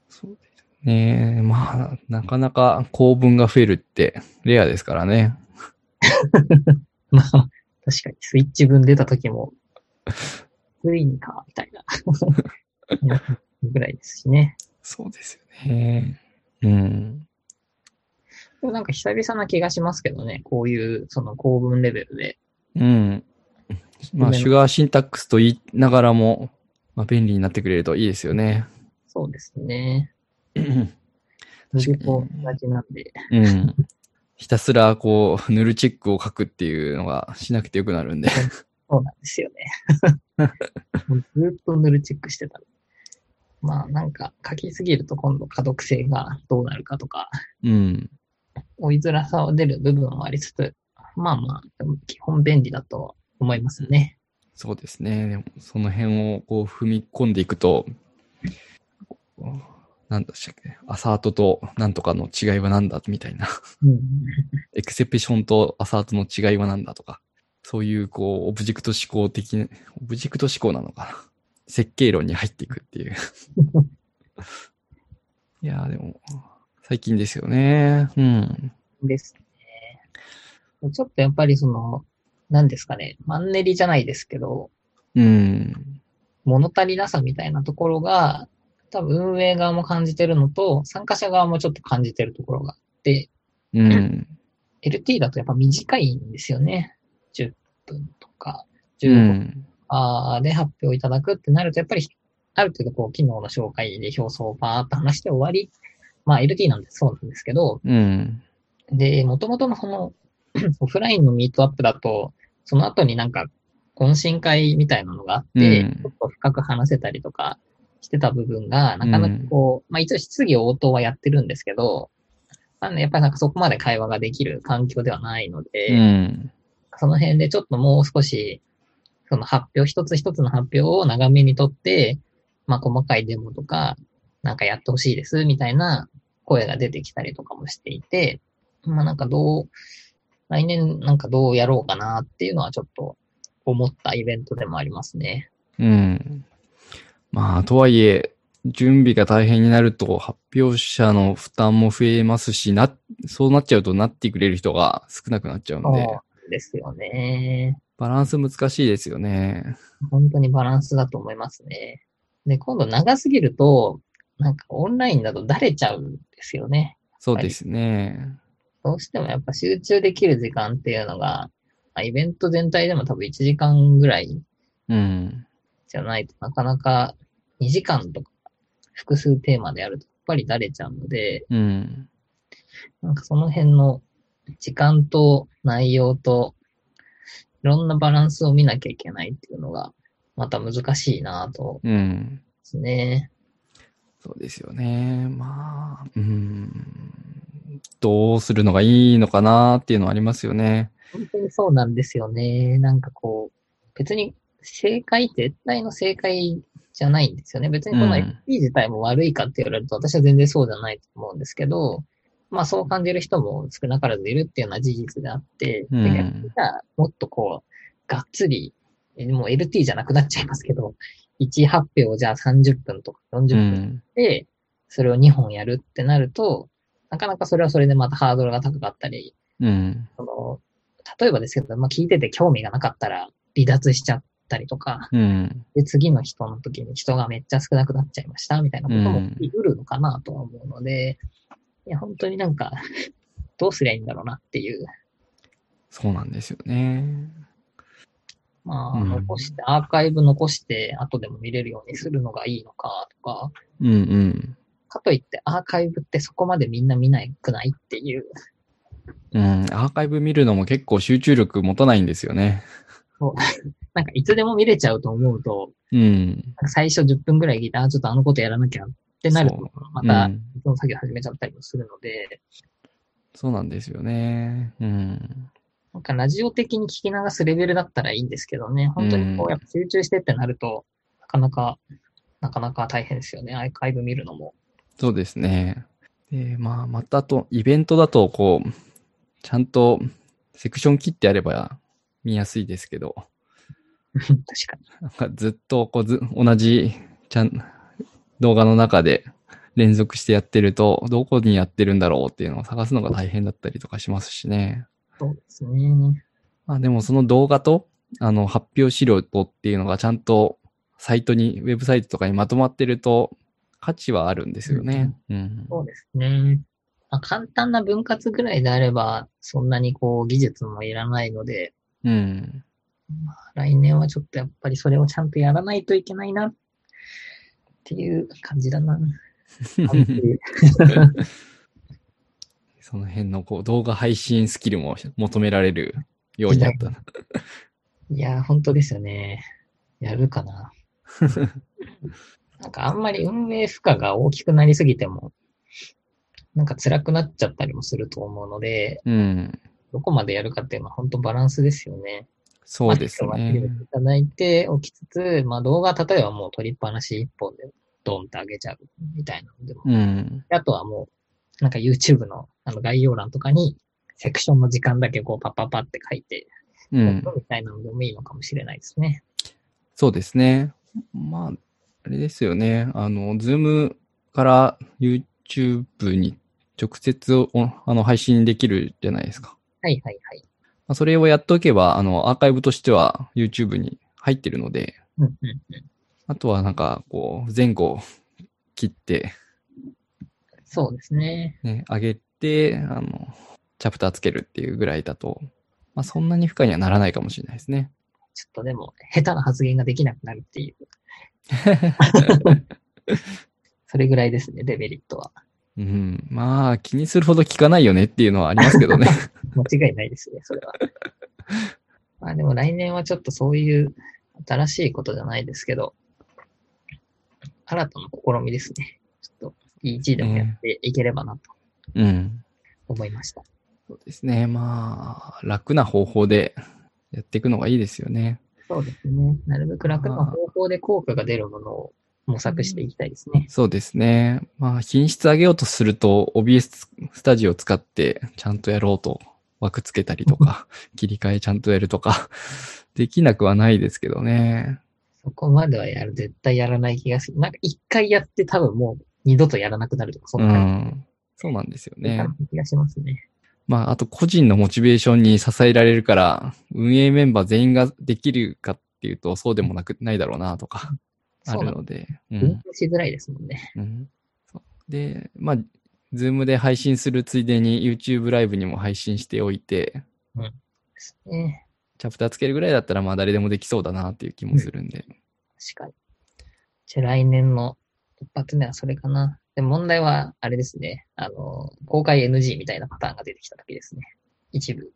そうですね。まあ、なかなか構文が増えるってレアですからね。まあ、確かにスイッチ分出た時も、ついにか、みたいな。ぐらいですしね。そうですよね。うん。なんか久々な気がしますけどね。こういう、その構文レベルで。うん。まあ、シュガーシンタックスと言いながらも、まあ、便利になってくれるといいですよね。そうですね。うん。抜けこがちなんで。うん。ひたすら、こう、ヌルチェックを書くっていうのがしなくてよくなるんで。そうなんですよね。ずっとヌルチェックしてた。まあなんか書きすぎると今度可読性がどうなるかとか、うん。追いづらさは出る部分もありつつ、まあまあ、基本便利だと思いますね。そうですね。でもその辺をこう踏み込んでいくと、なんだしたっけアサートとなんとかの違いは何だみたいな。うん。エクセプションとアサートの違いは何だとか。そういうこう、オブジェクト思考的な、オブジェクト思考なのかな。設計論に入っていくっていう。いやーでも、最近ですよね。うん。ですね。ちょっとやっぱりその、何ですかね、マンネリじゃないですけど、うん。物足りなさみたいなところが、多分運営側も感じてるのと、参加者側もちょっと感じてるところがあって、うん。LT だとやっぱ短いんですよね。10分とか、う15分ん。あーで発表いただくってなると、やっぱり、ある程度こう、機能の紹介で表層をパーっと話して終わり。まあ LT なんでそうなんですけど、うん。で、元々のその、オフラインのミートアップだと、その後になんか、懇親会みたいなのがあって、うんちょっと深く話せたりとかしてた部分が、なかなかこう、まあ一応質疑応答はやってるんですけど、まあね、やっぱりなんかそこまで会話ができる環境ではないので、うん。その辺でちょっともう少し、その発表、一つ一つの発表を長めにとって、まあ細かいデモとか、なんかやってほしいです、みたいな声が出てきたりとかもしていて、まあなんかどう、来年なんかどうやろうかなっていうのはちょっと思ったイベントでもありますね。うん。まあ、とはいえ、準備が大変になると発表者の負担も増えますし、な、そうなっちゃうとなってくれる人が少なくなっちゃうんで、そうですよね。バランス難しいですよね。本当にバランスだと思いますね。で、今度長すぎると、なんかオンラインだとだれちゃうんですよね。そうですね。どうしてもやっぱ集中できる時間っていうのが、まあイベント全体でも多分1時間ぐらいうん。じゃないとなかなか2時間とか複数テーマでやるとやっぱりだれちゃうので、うん。なんかその辺の時間と内容といろんなバランスを見なきゃいけないっていうのがまた難しいなとうん。ますね。そうですよね。まあ、うん。どうするのがいいのかなっていうのはありますよね。本当にそうなんですよね。なんかこう、別に正解、絶対の正解じゃないんですよね。別にこのうん FP 自体も悪いかって言われると、私は全然そうじゃないと思うんですけど、まあそう感じる人も少なからずいるっていうのは事実であって、うんもっとこう、がっつり、えもう LT じゃなくなっちゃいますけど、1発表をじゃあ30分とか40う分ん。で、それを2本やるってなると、なかなかそれはそれでまたハードルが高かったり、うん。その、例えばですけど、まあ、聞いてて興味がなかったら離脱しちゃったりとか、うん。で、次の人の時に人がめっちゃ少なくなっちゃいました、みたいなこともうん起きうるのかなとは思うので、いや、本当になんか、どうすりゃいいんだろうなっていう、そうなんですよね。まあ、うん残して、アーカイブ残して、後でも見れるようにするのがいいのかとか、うんうん。かといってアーカイブってそこまでみんな見ないくないっていう、うん。アーカイブ見るのも結構集中力持たないんですよね。なんかいつでも見れちゃうと思うと、うん。最初10分ぐらい聞いて、あ、ちょっとあのことやらなきゃってなるとそう、またうんその作業始めちゃったりもするので、そうなんですよね。うん。なんかラジオ的に聞き流すレベルだったらいいんですけどね、本当にこうやっぱ集中してってなると、なかなか、なかなか大変ですよね。アーカイブ見るのも。そうですね。で、まあ、またあと、イベントだと、こう、ちゃんとセクション切ってやれば見やすいですけど、確かに。なんかずっとこうず同じちゃん動画の中で連続してやってると、どこにやってるんだろうっていうのを探すのが大変だったりとかしますしね。そうですね。まあでもその動画と、あの、発表資料とっていうのがちゃんとサイトに、ウェブサイトとかにまとまってると、価値はあるんですよね。うん。そうですね。まあ、簡単な分割ぐらいであれば、そんなにこう技術もいらないので、うん。来年はちょっとやっぱりそれをちゃんとやらないといけないなっていう感じだな。その辺のこう動画配信スキルも求められるようになったな。いや ー、本当ですよね。やるかな。なんかあんまり運営負荷が大きくなりすぎても、なんか辛くなっちゃったりもすると思うので、うん。どこまでやるかっていうのは本当バランスですよね。そうですねてい。ただいておきつつ、まあ動画例えばもう撮りっぱなし一本でドンって上げちゃうみたいなのでも、うん。あとはもう、なんか YouTube のあの概要欄とかに、セクションの時間だけこうパッパッパって書いて、うん。みたいなのでもいいのかもしれないですね。そうですね。まあ、あれですよね。あの、ズームから YouTube に直接おあの配信できるじゃないですか。はいはいはい。まあ、それをやっておけば、あの、アーカイブとしては YouTube に入ってるので、うんうんうん。あとはなんか、こう、前後切って、そうですね。ね、上げて、あの、チャプターつけるっていうぐらいだと、まあ、そんなに負荷にはならないかもしれないですね。ちょっとでも、下手な発言ができなくなるっていう。それぐらいですね、デメリットは。うん。まあ、気にするほど効かないよねっていうのはありますけどね。間違いないですね、それは。まあでも来年はちょっとそういう新しいことじゃないですけど、新たな試みですね。ちょっと EG でもやっていければなとうん。思いました。そうですね。まあ、楽な方法でやっていくのがいいですよね。そうですね。なるべく楽な方法で効果が出るものを模索していきたいですね。そうですね。まあ、品質上げようとすると、OBS スタジオを使ってちゃんとやろうと枠つけたりとか、切り替えちゃんとやるとか、できなくはないですけどね。そこまではやる、絶対やらない気がする。なんか一回やって多分もう二度とやらなくなるとか、そんうな感ん。そうなんですよね。気がしますね。まあ、あと個人のモチベーションに支えられるから、運営メンバー全員ができるかっていうと、そうでもなく、ないだろうなとか、あるので。う運ん。用しづらいですもんね。うん。で、まあ、ズームで配信するついでに YouTube ライブにも配信しておいて、ですね。チャプターつけるぐらいだったら、まあ誰でもできそうだなっていう気もするんで。確かに。じゃあ来年の一発目はそれかな。で、問題は、あれですね。あの、公開 NG みたいなパターンが出てきた時ですね。一部。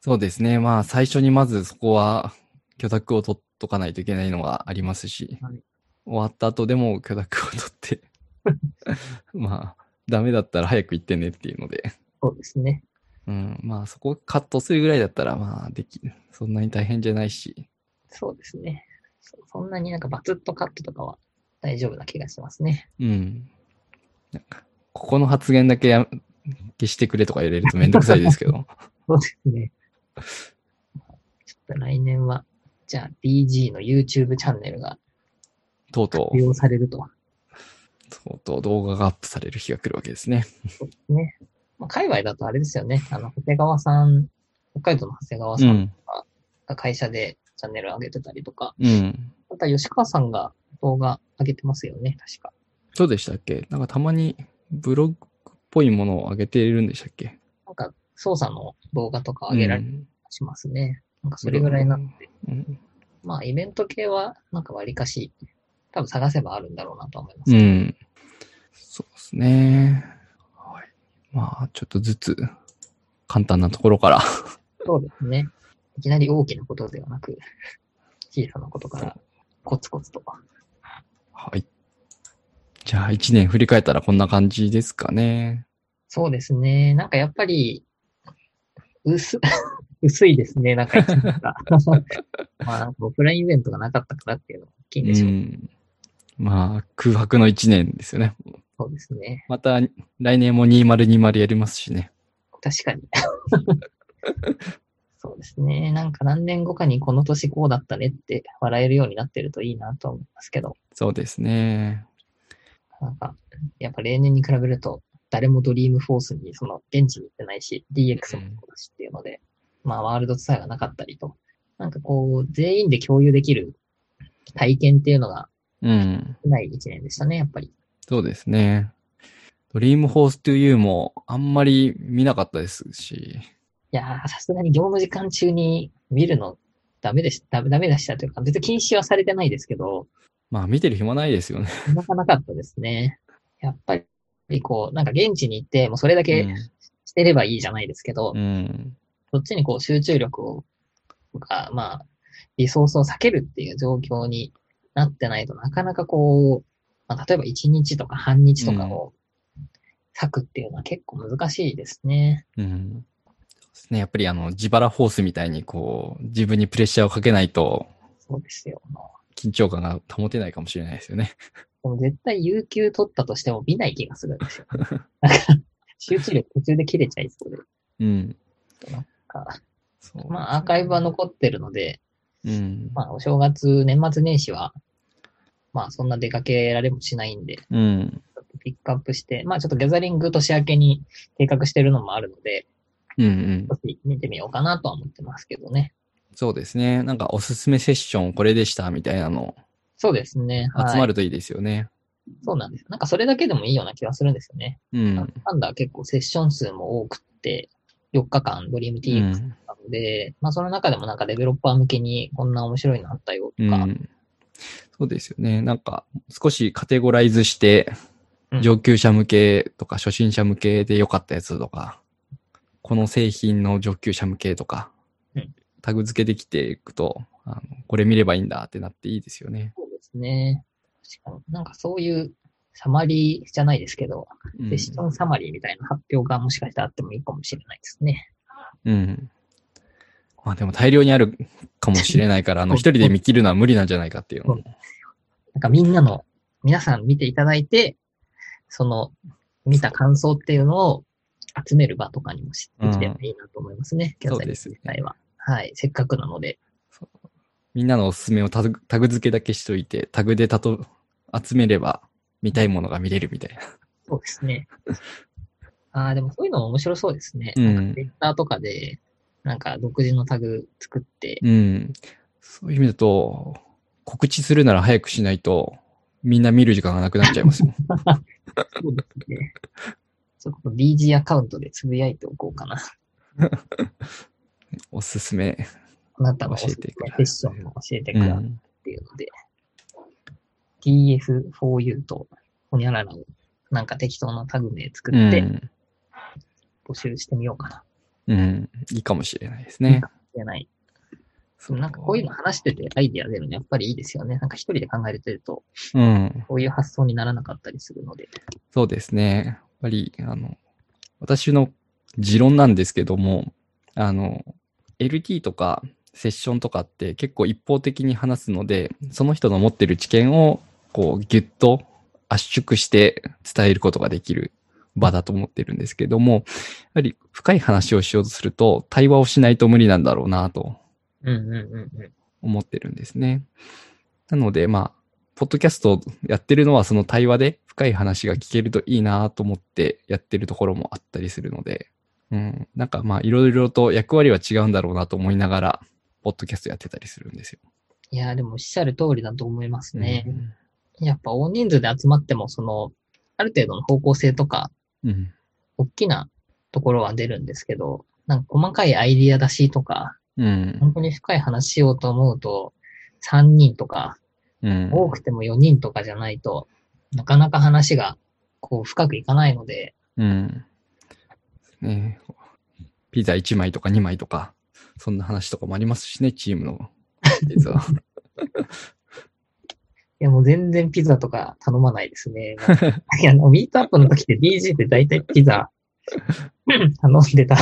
そうですね。まあ最初にまずそこは許諾を取っとかないといけないのがありますし、はい終わった後でも許諾を取って、まあダメだったら早く言ってねっていうので、そうですね。うん、まあそこをカットするぐらいだったらまあでき、そんなに大変じゃないし、そうですね。そそんなになんかバツッとカットとかは大丈夫な気がしますね。うん。なんか、ここの発言だけや消してくれとか言われるとめんどくさいですけど、そうですね。ちょっと来年は、じゃあ DG の YouTube チャンネルがとうと利用されると。う、とうとう動画がアップされる日が来るわけですね。そうですね。まあ、界隈だとあれですよね。あの、長谷川さん、北海道の長谷川さうんん。が会社でチャンネル上げてたりとか、うん。また吉川さんが動画上げてますよね、確か。そうでしたっけ？なんかたまにブログっぽいものを上げているんでしたっけ？なんか操作の動画とか上げられしますね。なんかそれぐらいなんで、うん。まあイベント系はなんか割かし、多分探せばあるんだろうなと思います。うん。そうですね。はい。まあ、ちょっとずつ簡単なところから。そうですね。いきなり大きなことではなく、小さなことからコツコツと。はい。じゃあ、一年振り返ったらこんな感じですかね。そうですね。なんかやっぱり、薄、薄いですね。なんか。まあ、オフラインイベントがなかったからっていうのが大きいんでしょう。ん。まあ、空白の一年ですよね。そうですね。また、来年も2020やりますしね。確かに。そうですね。なんか何年後かにこの年こうだったねって笑えるようになってるといいなと思いますけど、そうですね。なんか、やっぱ例年に比べると、誰もドリームフォースにその現地に行ってないし、DX もそうだしっていうので、まあワールドツアーがなかったりと、なんかこう、全員で共有できる体験っていうのがうん。ない一年でしたね、やっぱり。そうですね。ドリームホース 2U もあんまり見なかったですし。いやー、さすがに業務時間中に見るのダメでした、ダメダメでしたというか、別に禁止はされてないですけど、まあ見てる暇ないですよね。なかなかったですね。やっぱりこう、なんか現地に行って、もうそれだけしてればいいじゃないですけど、うん。うん。そっちにこう集中力を、とか、まあ、リソースを避けるっていう状況になってないとなかなかこう、まあ、例えば1日とか半日とかを割くっていうのは結構難しいですね。うん。ですね。やっぱりあの、自腹ホースみたいにこう、自分にプレッシャーをかけないと、そうですよ。も緊張感が保てないかもしれないですよね。も絶対有給取ったとしても見ない気がするんですよ。なんか、集中力途中で切れちゃいそうで。うん。なんかそう。まあ、アーカイブは残ってるので、うん。まあ、お正月、年末年始は、まあ、そんな出かけられもしないんで、うん。ピックアップして、まあちょっとギャザリング年明けに計画してるのもあるので、うんうん。少し見てみようかなとは思ってますけどね。そうですね。なんかおすすめセッションこれでしたみたいなのそうですね。はい、集まるといいですよね。そうなんです。なんかそれだけでもいいような気がするんですよね。うん。なんだ結構セッション数も多くって、4日間ドリームう TX ん。なので、まあその中でもなんかデベロッパー向けにこんな面白いのあったよとか、うん。そうですよね。なんか少しカテゴライズしてうん、上級者向けとか初心者向けで良かったやつとか、この製品の上級者向けとかうん、タグ付けできていくと、あのこれ見ればいいんだってなっていいですよね。そうですね。確かになんかそういうサマリーじゃないですけど、うんセッションサマリーみたいな発表がもしかしたらあってもいいかもしれないですね。うん。まあでも大量にあるかもしれないから、あの 一人で見切るのは無理なんじゃないかっていうのも。なんかみんなの、皆さん見ていただいて、その、見た感想っていうのを集める場とかにもしできればいいなと思いますね。キャザリン自体は。はい。せっかくなので。みんなのおすすめをタグタグ付けだけしといて、タグでたと集めれば見たいものが見れるみたいな。そうですね。ああ、でもそういうのも面白そうですね。うんなんかツイッターとかで、なんか独自のタグ作って、うん。そういう意味だと、告知するなら早くしないと、みんな見る時間がなくなっちゃいますよ。そうですね。ちょっと DG アカウントでつぶやいておこうかな。おすすめ。あなたのおすす教えてくだめセッションを教えてくださいっうん。ていうので、TF4U とほにゃららをなんか適当なタグ名作ってうん。募集してみようかな。うん。いいかもしれないですね。じゃない。なんかこういうの話しててアイディア出るのやっぱりいいですよね。なんか一人で考えてると、うん。こういう発想にならなかったりするので。そうですね。やっぱり、あの、私の持論なんですけども、あの、LT とかセッションとかって結構一方的に話すので、その人の持ってる知見をこうギュッと圧縮して伝えることができる場だと思ってるんですけども、やはり深い話をしようとすると対話をしないと無理なんだろうなと。思ってるんですね。なので、まあ、ポッドキャストをやってるのはその対話で深い話が聞けるといいなと思ってやってるところもあったりするので、うん、なんかまあいろいろと役割は違うんだろうなと思いながら、ポッドキャストやってたりするんですよ。いやーでもおっしゃる通りだと思いますね。うんやっぱ大人数で集まっても、その、ある程度の方向性とか、うん。大きなところは出るんですけど、なんか細かいアイディア出しとか、うん。本当に深い話しようと思うと、3人とか、うん。多くても4人とかじゃないと、なかなか話が、こう、深くいかないので、うん。ねピザ1枚とか2枚とか、そんな話とかもありますしね、チームの。いや、もう全然ピザとか頼まないですね。いや、あのミートアップの時って DG って大体ピザ 頼んでた。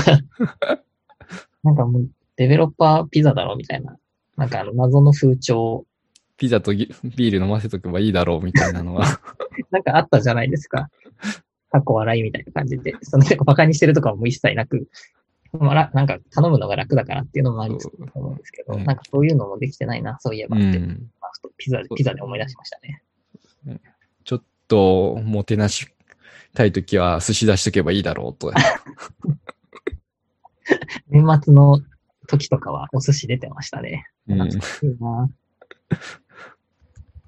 なんかもう、デベロッパーピザだろみたいな。なんかあの、謎の風潮、ピザとギビール飲ませとけばいいだろうみたいなのは。なんかあったじゃないですか。過去笑いみたいな感じで。そのなんかバカにしてるとかも一切なく、まあらなんか頼むのが楽だからっていうのもありつつと思うんですけど、うんなんかそういうのもできてないな、そういえばって、うん。まあふとピザ、ピザで思い出しましたね。ちょっと、もてなしたいときは寿司出しとけばいいだろうと。年末の時とかはお寿司出てましたね。うん。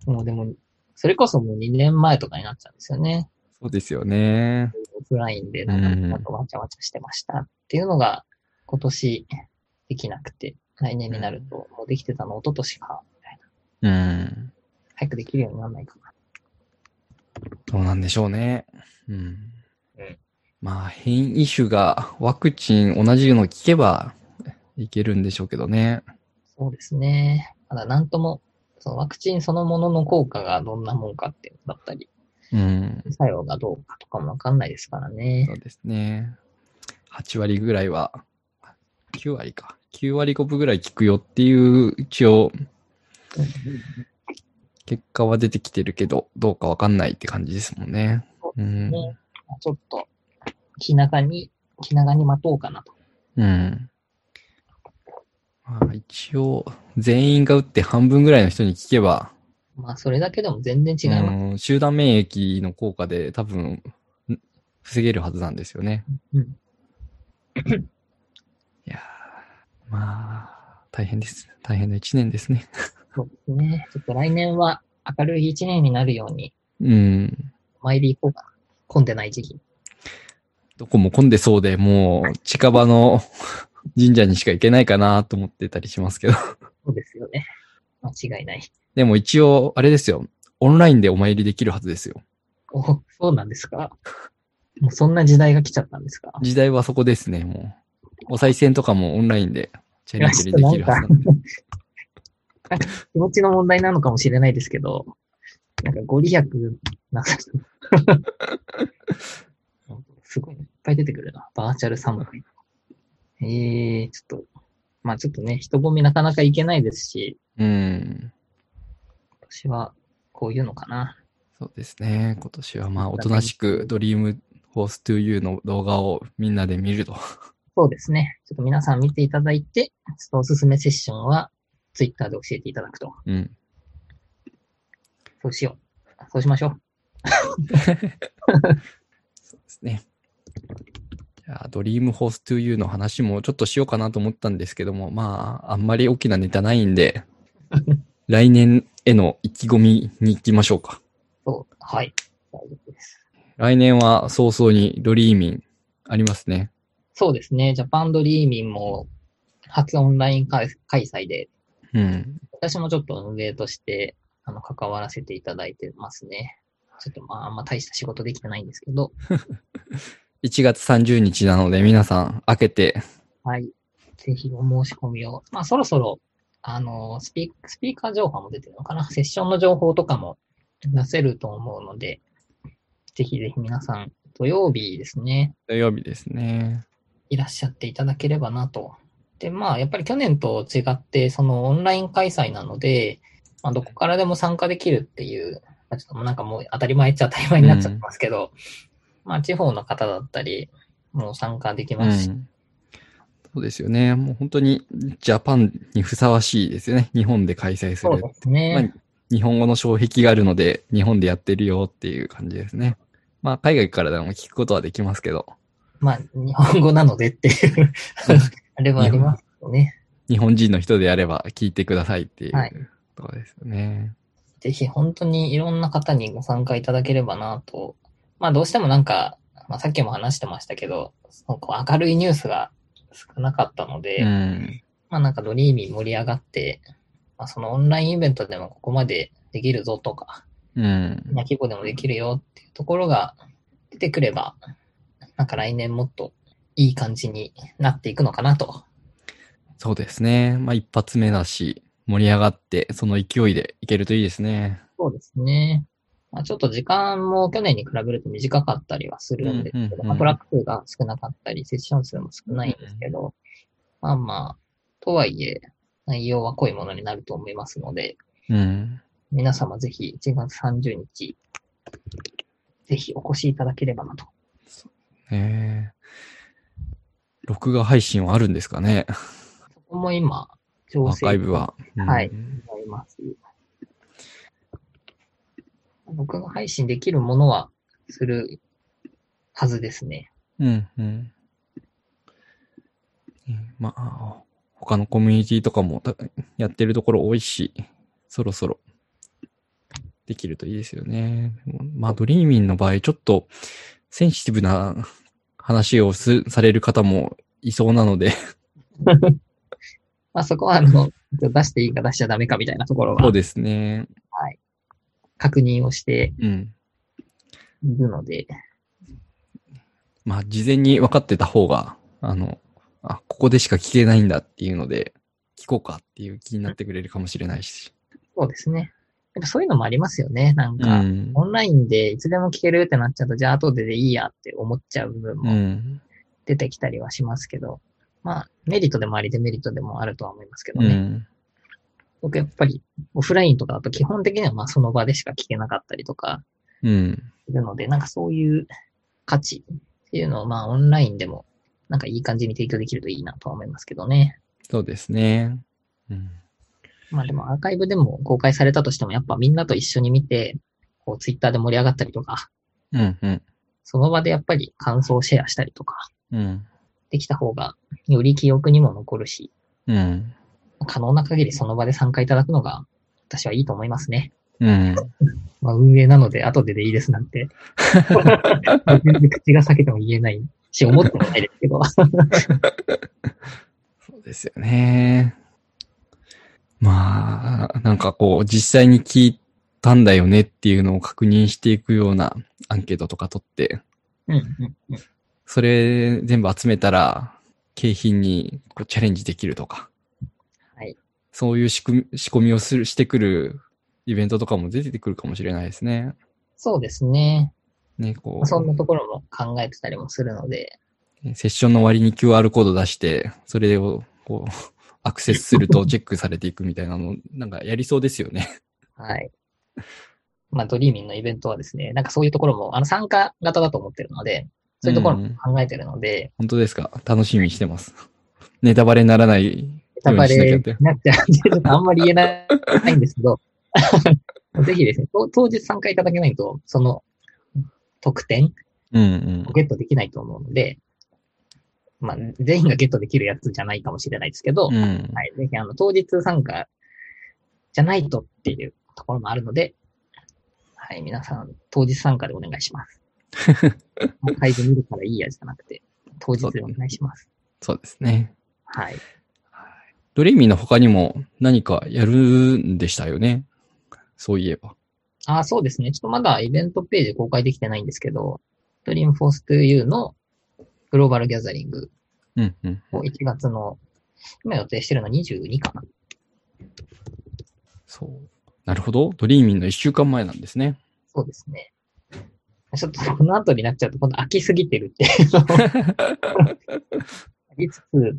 もうでも、それこそもう2年前とかになっちゃうんですよね。そうですよね。オフラインでなんかなんかわちゃわちゃしてましたっていうのが今年できなくて、来年になるともうできてたの一昨年か、みたいな。うん。早くできるようにならないかな。どうなんでしょうね。うん。うんまあ、変異種がワクチン同じの聞けばいけるんでしょうけどね。そうですね。ただなんとも、そのワクチンそのものの効果がどんなもんかってだったり、うん。作用がどうかとかもわかんないですからねそ。うですね。8割ぐらいは、9割か。9割5分ぐらい効くよっていう、一応、結果は出てきてるけど、どうかわかんないって感じですもんね。うん。ねちょっと、気長に、気長に待とうかなと。うん。まあ、一応、全員が打って半分ぐらいの人に聞けば、まあ、それだけでも全然違います。うん集団免疫の効果で多分、ん防げるはずなんですよね。うん。いやーまあ、大変です。大変な一年ですね。そうですね。ちょっと来年は明るい一年になるように、うん。お参り行こうかな。混んでない時期。どこも混んでそうで、もう近場の神社にしか行けないかなと思ってたりしますけど。そうですよね。間違いない。でも一応、あれですよ。オンラインでお参りできるはずですよ。お、そうなんですか？もうそんな時代が来ちゃったんですか？時代はそこですね、もう。お賽銭とかもオンラインでチャレンジできるはずなんで。なんか気持ちの問題なのかもしれないですけど、なんかご利益なさ。すごい、いっぱい出てくるな。バーチャル侍。ええー、ちょっと、まあちょっとね、人混みなかなか行けないですし、うん。今年はこういうのかな。そうですね。今年はまあ、おとなしくドリームホース 2U の動画をみんなで見ると。そうですね。ちょっと皆さん見ていただいて、ちょっとおすすめセッションは、ツイッターで教えていただくと。うん。そうしよう。そうしましょう。そうですね。ドリームホース 2U の話もちょっとしようかなと思ったんですけども、まあ、あんまり大きなネタないんで、来年への意気込みに行きましょうか。そう。はい。大丈夫です。来年は早々に Dreamin ありますね。そうですね。 Japan Dreamin も初オンライン開開催で、うん。私もちょっと運営として、あの、関わらせていただいてますね。ちょっとまあ、あんま大した仕事できてないんですけど、1月30日なので皆さん開けて、はい。ぜひお申し込みを。まあ、そろそろ、あの、スピースピーカー情報も出てるのかな？セッションの情報とかも出せると思うので、ぜひぜひ皆さん、土曜日ですね。土曜日ですね。いらっしゃっていただければなと。で、まあ、やっぱり去年と違って、そのオンライン開催なので、まあ、どこからでも参加できるっていう、まあ、ちょっともうなんかもう当たり前っちゃ当たり前になっちゃってますけど、まあ、地方の方だったり、もう参加できうますし、ん。そうですよね。もう本当にジャパンにふさわしいですよね。日本で開催する。そうですね。まあ日本語の障壁があるので、日本でやってるよっていう感じですね。まあ、海外からでも聞くことはできますけど、まあ、日本語なのでっていう、あれはありますよね。日本人の人でやれば聞いてくださいっていうはいところですよね。ぜひ本当にいろんな方にご参加いただければなと。まあどうしてもなんか、まあさっきも話してましたけど、そのこう明るいニュースが少なかったので、うん。まあなんかドリーミー盛り上がって、まあそのオンラインイベントでもここまでできるぞとか、うんな規模でもできるよっていうところが出てくれば、なんか来年もっといい感じになっていくのかなとそうですね。まあ一発目だし、盛り上がって、その勢いでいけるといいですね。そうですね。まあ、ちょっと時間も去年に比べると短かったりはするんですけど、まあ、トラック数が少なかったり、セッション数も少ないんですけど、まあまあ、とはいえ、内容は濃いものになると思いますので、うん。皆様ぜひ1月30日、ぜひお越しいただければなと。えー、録画配信はあるんですかね？そこも今、調アー整カイブは。はいうんあります。録画配信できるものはするはずですね。うん、うん。うんまあ、他のコミュニティとかもたやってるところ多いし、そろそろできるといいですよね。まあ、ドリーミンの場合、ちょっとセンシティブな話をすされる方もいそうなので、まあそこはあの、出していいか出しちゃダメかみたいなところはそうですね。確認をしてうん。いるので、まあ、事前に分かってた方が、あの、あ、ここでしか聞けないんだっていうので、聞こうかっていう気になってくれるかもしれないし。そうですね。やっぱそういうのもありますよね。なんうか、ん。オンラインでいつでも聞けるってなっちゃうと、じゃあ後ででいいやって思っちゃう部分うもん。出てきたりはしますけど、まあ、メリットでもありデメリットでもあるとは思いますけどね。うん。僕やっぱりオフラインとかだと基本的にはまあその場でしか聞けなかったりとかうん。するので、なんかそういう価値っていうのをまあオンラインでもなんかいい感じに提供できるといいなとは思いますけどね。そうですね。うん。まあでもアーカイブでも公開されたとしてもやっぱみんなと一緒に見て、こうツイッターで盛り上がったりとか、うん、うん。その場でやっぱり感想をシェアしたりとかうん。できた方がより記憶にも残るし、うん。可能な限りその場で参加いただくのが私はいいと思いますね。うん。まあ運営なので後ででいいですなんて。全然口が裂けても言えないし、思ってもないですけど。そうですよね。まあ、なんかこう、実際に聞いたんだよねっていうのを確認していくようなアンケートとか取って、うんうんうん。それ全部集めたら、景品にこうチャレンジできるとか。はい。そういう仕組み、仕込みをする、してくるイベントとかも出てくるかもしれないですね。そうですね。ね、こまあそんなところも考えてたりもするので、う、セッションの割に QR コード出して、それを、こう、アクセスすると チェックされていくみたいなの、なんかやりそうですよね。はい。まあ、ドリーミンのイベントはですね、なんかそういうところも、あの、参加型だと思ってるので、そういうところも考えてるので、本当ですか？楽しみにしてます。ネタバレにならないタバレに。なっちゃうんで、ちょっとあんまり言えないんですけど、ぜひですね、当当日参加いただけないと、その特典うんうんを。ゲットできないと思うので、まあ、全員がゲットできるやつじゃないかもしれないですけど、うん。はい。ぜひ、あの、当日参加じゃないとっていうところもあるので、はい。皆さん、当日参加でお願いします。もう会場見るからいいやじゃなくて、当日でお願いします。そうですね。はい。ドリーミーの他にも何かやるんでしたよね？そういえば。あ、そうですね。ちょっとまだイベントページ公開できてないんですけど、Dream Force to You のグローバルギャザリングうんうん。を1月の、今予定してるのは22かな。そう。なるほど。ドリーミーの一週間前なんですね。そうですね。ちょっとこの後になっちゃうと今度飽きすぎてるっていうのを言いつつ、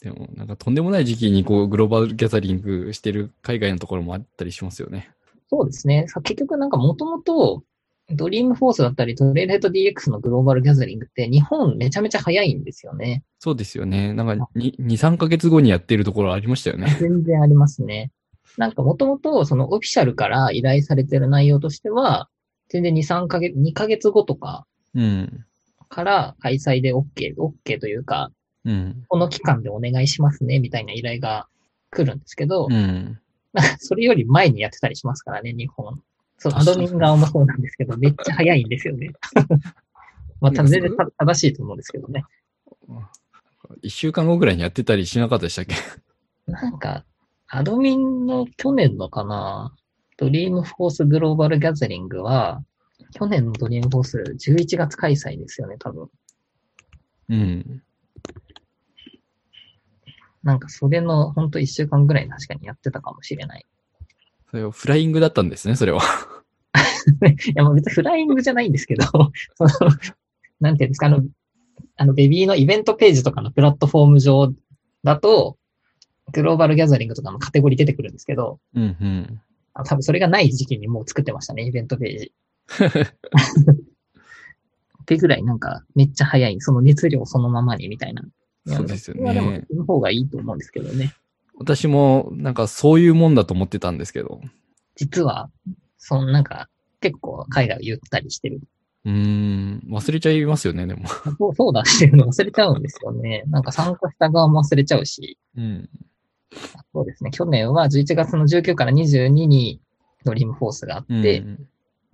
でも、なんかとんでもない時期にこう、グローバルギャザリングしてる海外のところもあったりしますよね。そうですね。さ結局なんかもともと、ドリームフォースだったり、トレイルヘッド DX のグローバルギャザリングって日本めちゃめちゃ早いんですよね。そうですよね。なんか2、2 3ヶ月後にやってるところありましたよね。全然ありますね。なんかもともとそのオフィシャルから依頼されてる内容としては、全然2、3ヶ月、2ヶ月後とかうん。から開催で OK、OK というか、うん。この期間でお願いしますね、みたいな依頼が来るんですけど、うん。それより前にやってたりしますからね、日本。そう、アドミン側もそうなんですけど、めっちゃ早いんですよね。まあ、全然た正しいと思うんですけどね。1週間後ぐらいにやってたりしなかったでしたっけ？なんか、アドミンの去年のかな、ドリームフォースグローバルギャザリングは、去年のドリームフォース11月開催ですよね、多分。うん。なんかそれのほんと一週間ぐらい確かにやってたかもしれない。それをフライングだったんですね、それは。いや、もう別にフライングじゃないんですけど、その、なんていうんですか、あの、あの、ベビーのイベントページとかのプラットフォーム上だと、グローバルギャザリングとかのカテゴリー出てくるんですけど、うんうん。あ多分それがない時期にもう作ってましたね、イベントページ。ってぐらいなんかめっちゃ早い、その熱量そのままにみたいな。そうですよいやでもの方がいいと思うんですけどね。私もなんかそういうもんだと思ってたんですけど。実は、そのなんか結構海外を言ったりしてる。うーん、忘れちゃいますよね、でも。そうそうだしてるの忘れちゃうんですよね。なんか参加した側も忘れちゃうし。うん。そうですね。去年は11月の19から22にドリームフォースがあうんって、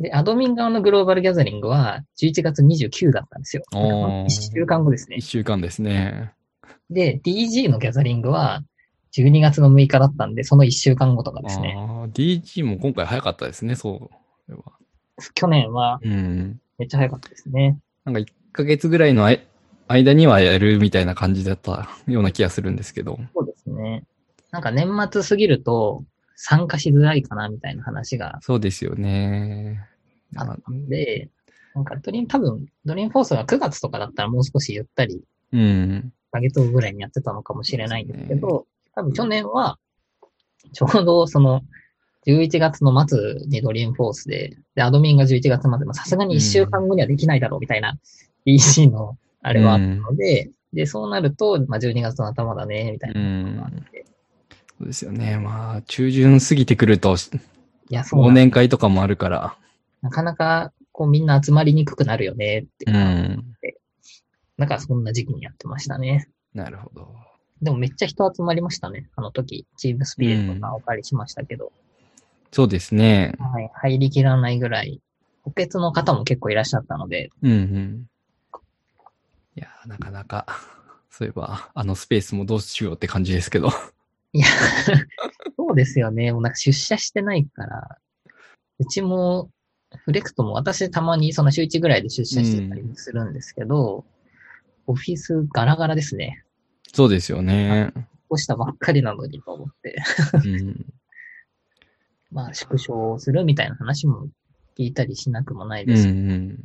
で、アドミン側のグローバルギャザリングは11月29だったんですよ。おー1週間後ですね一。週間ですね。で、DG のギャザリングは12月の6日だったんで、その1週間後とかですね。ああ、DG も今回早かったですね、そう。去年はうん。めっちゃ早かったですね。なんか1ヶ月ぐらいのあい間にはやるみたいな感じだったような気がするんですけど。そうですね。なんか年末過ぎると参加しづらいかなみたいな話がそうですよね。あったんで、なんかドリーム、多分ドリームフォースが9月とかだったらもう少しゆったりうん。1ヶ月後ぐらいにやってたのかもしれないんですけど、多分去年は、ちょうどその、11月の末にドリームフォースで、で、アドミンが11月まあさすがに1週間後にはできないだろうみたいな DC のあれはあったので、で、そうなると、まあ12月の頭だね、みたいなのがあって。そうですよね。まあ、中旬過ぎてくると、いや、そう忘年会とかもあるから。なかなか、こうみんな集まりにくくなるよねっていうう。ん。なんかそんな時期にやってましたね。なるほど。でもめっちゃ人集まりましたね。あの時、チームスピリットとかお借りしましたけど。そうですね。はい、入りきらないぐらい、補欠の方も結構いらっしゃったので、うんうん。いや、なかなか、そういえば、あのスペースもどうしようって感じですけど。いや、そうですよね。もうなんか出社してないから、うちも、フレクトも私たまにその週1ぐらいで出社してたりするんですけど、オフィスガラガラですね。そうですよね。こうしたばっかりなのにと思って。うん。まあ縮小するみたいな話も聞いたりしなくもないうんうです。ん。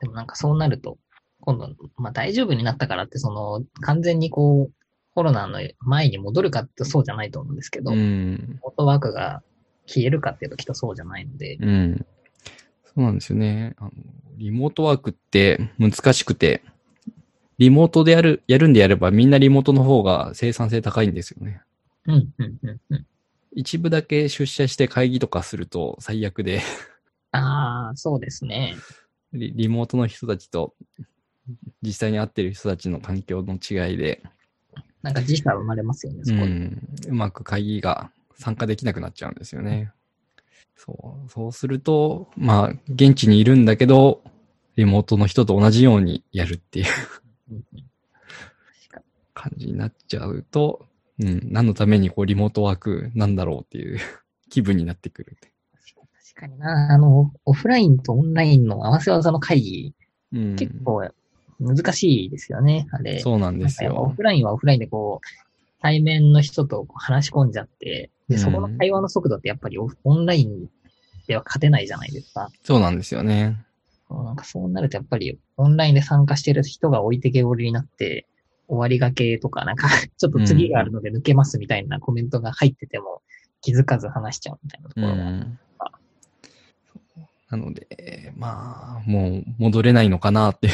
でもなんかそうなると、今度、まあ大丈夫になったからって、その、完全にこう、コロナの前に戻るかってそうじゃないと思うんですけど、うリん。モートワークが消えるかっていうときっとそうじゃないので、うん。そうなんですよね。あの、リモートワークって難しくて、リモートでやる、やるんでやればみんなリモートの方が生産性高いんですよね。うん、うん、うん、うん。一部だけ出社して会議とかすると最悪で、ああ、そうですね。リリモートの人たちと実際に会ってる人たちの環境の違いで、なんか時差生まれますよね、うそこで。ん、うまく会議が参加できなくなっちゃうんですよね。そう、そうすると、まあ、現地にいるんだけど、リモートの人と同じようにやるっていう感じになっちゃうと、うん、何のためにこうリモートワークなんだろうっていう気分になってくる。確かにな、あの、オフラインとオンラインの合わせ技の会議、うん、結構難しいですよね、あれ。そうなんですなんかオよ。フラインはオフラインでこう、対面の人と話し込んじゃって、で、うんそこの会話の速度ってやっぱりオンラインでは勝てないじゃないですか。そうなんですよね。なんかそうなるとやっぱりオンラインで参加してる人が置いてけぼりになって、終わりがけとか、なんか ちょっと次があるので抜けますみたいなコメントが入ってても気づかず話しちゃうみたいなとこうろが。ん。なので、まあ、もう戻れないのかなっていう。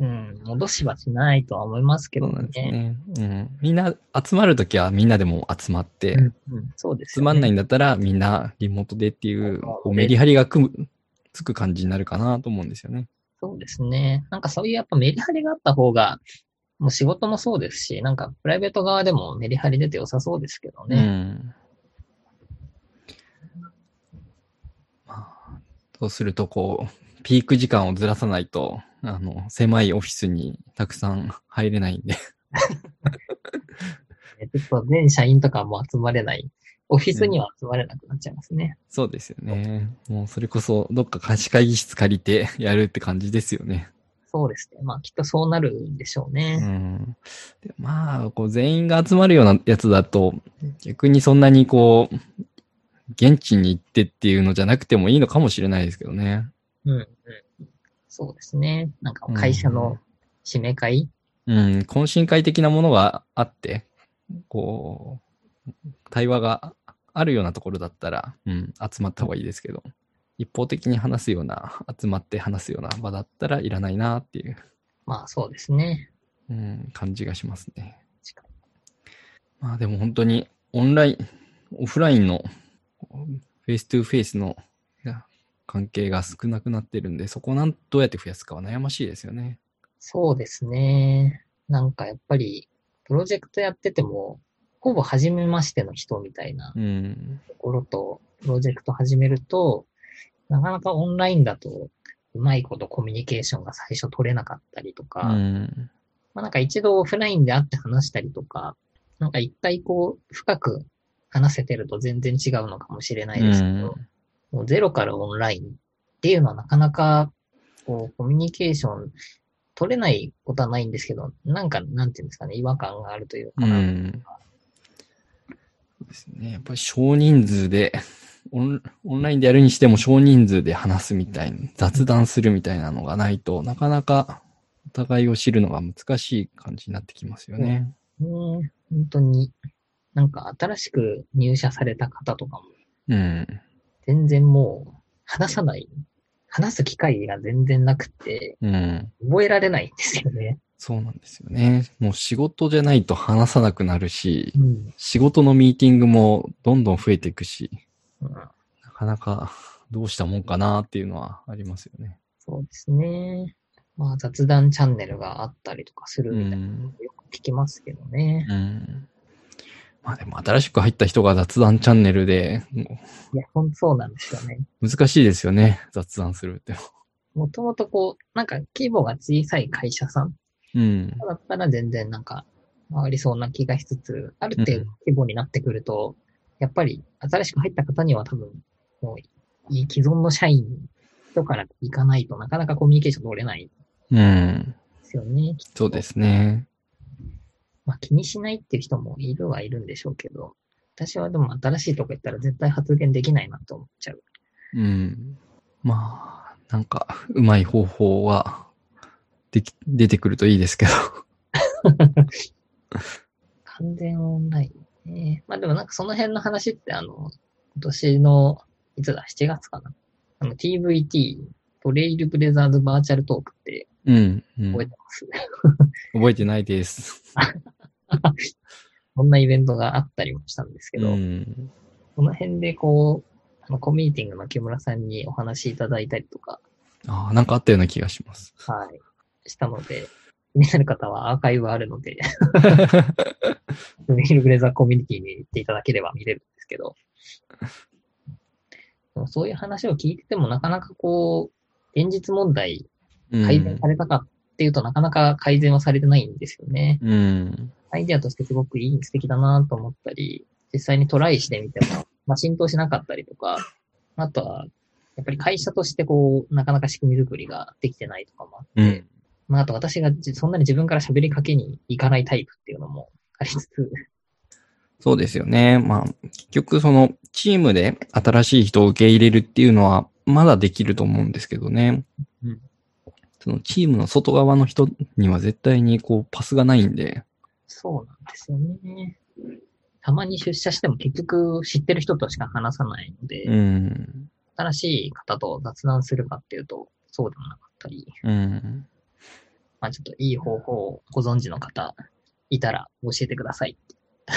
うん、戻しはしないとは思いますけどそうなんですね。ね。うん。みんな集まるときはみんなでも集まって、うん、うん、そうですよね。つまんないんだったらみんなリモートでっていう、こうメリハリが組む、つく感じになるかなと思うんですよね。そうですね。なんかそういうやっぱメリハリがあった方が、もう仕事もそうですし、なんかプライベート側でもメリハリ出て良さそうですけどうね。ん。まあ、そうするとこう、ピーク時間をずらさないと、あの、狭いオフィスにたくさん入れないんで。ちょっと全社員とかも集まれない。オフィスには集まれなくなっちゃいますね。そうですよね。もうそれこそどっか貸し会議室借りてやるって感じですよね。そうですね。まあきっとそうなるんでしょううね。ん。でまあ、こう全員が集まるようなやつだと、逆にそんなにこう、現地に行ってっていうのじゃなくてもいいのかもしれないですけどね。うん、うん。そうですね。なんか会社の締め会、うん、懇親会的なものがあって、こう、対話があるようなところだったら、うん、集まった方がいいですけど、一方的に話すような、集まって話すような場だったらいらないなっていう、まあそうですね。うん、感じがしますね。まあでも本当にオンライン、オフラインのフェイストゥフェイスの関係が少なくなってるんで、そこをなんどうやって増やすかは悩ましいですよね。そうですね。なんかやっぱり、プロジェクトやってても、ほぼ初めましての人みたいなうん。ところと、プロジェクト始めると、なかなかオンラインだと、うまいことコミュニケーションが最初取れなかったりとか、うん。まあなんか一度オフラインで会って話したりとか、なんか一回こう、深く話せてると全然違うのかもしれないですけど、もうゼロからオンラインっていうのはなかなか、こう、コミュニケーション取れないことはないんですけど、なんか、なんていうんですかね、違和感があるというか、うん。そうですね。やっぱり少人数で、オンオンラインでやるにしても少人数で話すみたいに、雑談するみたいなのがないとなかなかお互いを知るのが難しい感じになってきますよね。ね本当に、なんか新しく入社された方とかも、うん。全然もう、話さない、話す機会が全然なくて、うん。覚えられないんですよね。そうなんですよね。もう仕事じゃないと話さなくなるし、うん。仕事のミーティングもどんどん増えていくし、うんなかなかどうしたもんかなっていうのはありますよね。そうですね。まあ雑談チャンネルがあったりとかするうみたいな。よく聞きますけどね。うん。まあでも新しく入った人が雑談チャンネルで、もいや、ほんとそうなんですよね。う難しいですよね。雑談するって。もともとこう、なんか規模が小さい会社さんうん。だったら全然なんか回りそうな気がしつつ、ある程度規模になってくると、やっぱり新しく入った方には多分、もう、い既存の社員とから行かないとなかなかコミュニケーション取れないんうん。ですよね。そうですね。まあ気にしないっていう人もいるはいるんでしょうけど、私はでも新しいとこ行ったら絶対発言できないなと思っちゃう。うん。まあ、なんか、うまい方法は、でき、出てくるといいですけど。完全オンラインね。まあでもなんかその辺の話ってあの、今年の、いつだ、7月かな？あの TVT、トレイルブレザーズバーチャルトークってうん。うん、覚えてます、覚えてないです。こんなイベントがあったりもしたんですけど、うん。この辺でこう、あのコミュニティングの木村さんにお話しいただいたりとか、ああ、なんかあったような気がします。はい、したので、気になる方はアーカイブあるので、トレイルブレザーコミュニティに行っていただければ見れるんですけど、でもそういう話を聞いててもなかなかこう、現実問題改善されたかっていうとなかなか改善はされてないんですよね。うん。アイデアとしてすごくいい、素敵だなと思ったり、実際にトライしてみても、まあ、浸透しなかったりとか、あとは、やっぱり会社としてこう、なかなか仕組み作りができてないとかもあって、うん。まあ、あと私がじそんなに自分から喋りかけに行かないタイプっていうのもありつつ、そうですよね。まあ、結局その、チームで新しい人を受け入れるっていうのは、まだできると思うんですけどね。うんそのチームの外側の人には絶対にこう、パスがないんで。そうなんですよね。たまに出社しても結局知ってる人としか話さないので、うん。新しい方と雑談するかっていうと、そうでもなかったり、うん。まあちょっといい方法をご存知の方いたら教えてください。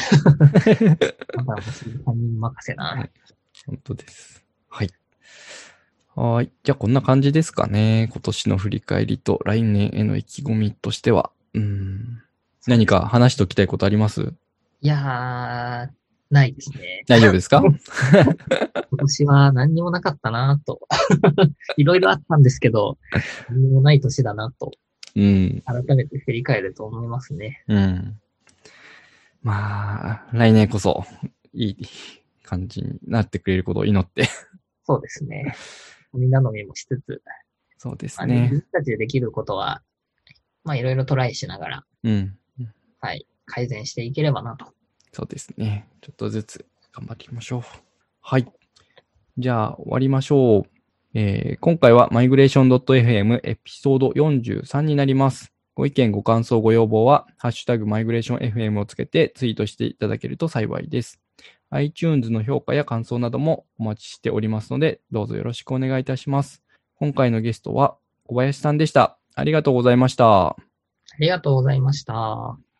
またもう人任せな。本当です。はい。はーい。じゃあこんな感じですかね。今年の振り返りと来年への意気込みとしては。うん。何か話しておきたいことあります？いやー、ないですね。大丈夫ですか？今年は何にもなかったなと。いろいろあったんですけど、何にもない年だなと、うん。改めて振り返ると思いますね。うん。まあ、来年こそ、いい感じになってくれることを祈って。そうですね。みんなのみもしつつ、そうですまあね、自ね。分たちでできることはまあいろいろトライしながら、うん。はい、改善していければなと。そうですね。ちょっとずつ頑張っていきましょう。はい。じゃあ、終わりましょう。えー今回は migration.fm エピソード43になります。ご意見、ご感想、ご要望は、ハッシュタグ migrationfm をつけてツイートしていただけると幸いです。iTunes の評価や感想などもお待ちしておりますので、どうぞよろしくお願いいたします。今回のゲストは小林さんでした。ありがとうございました。ありがとうございました。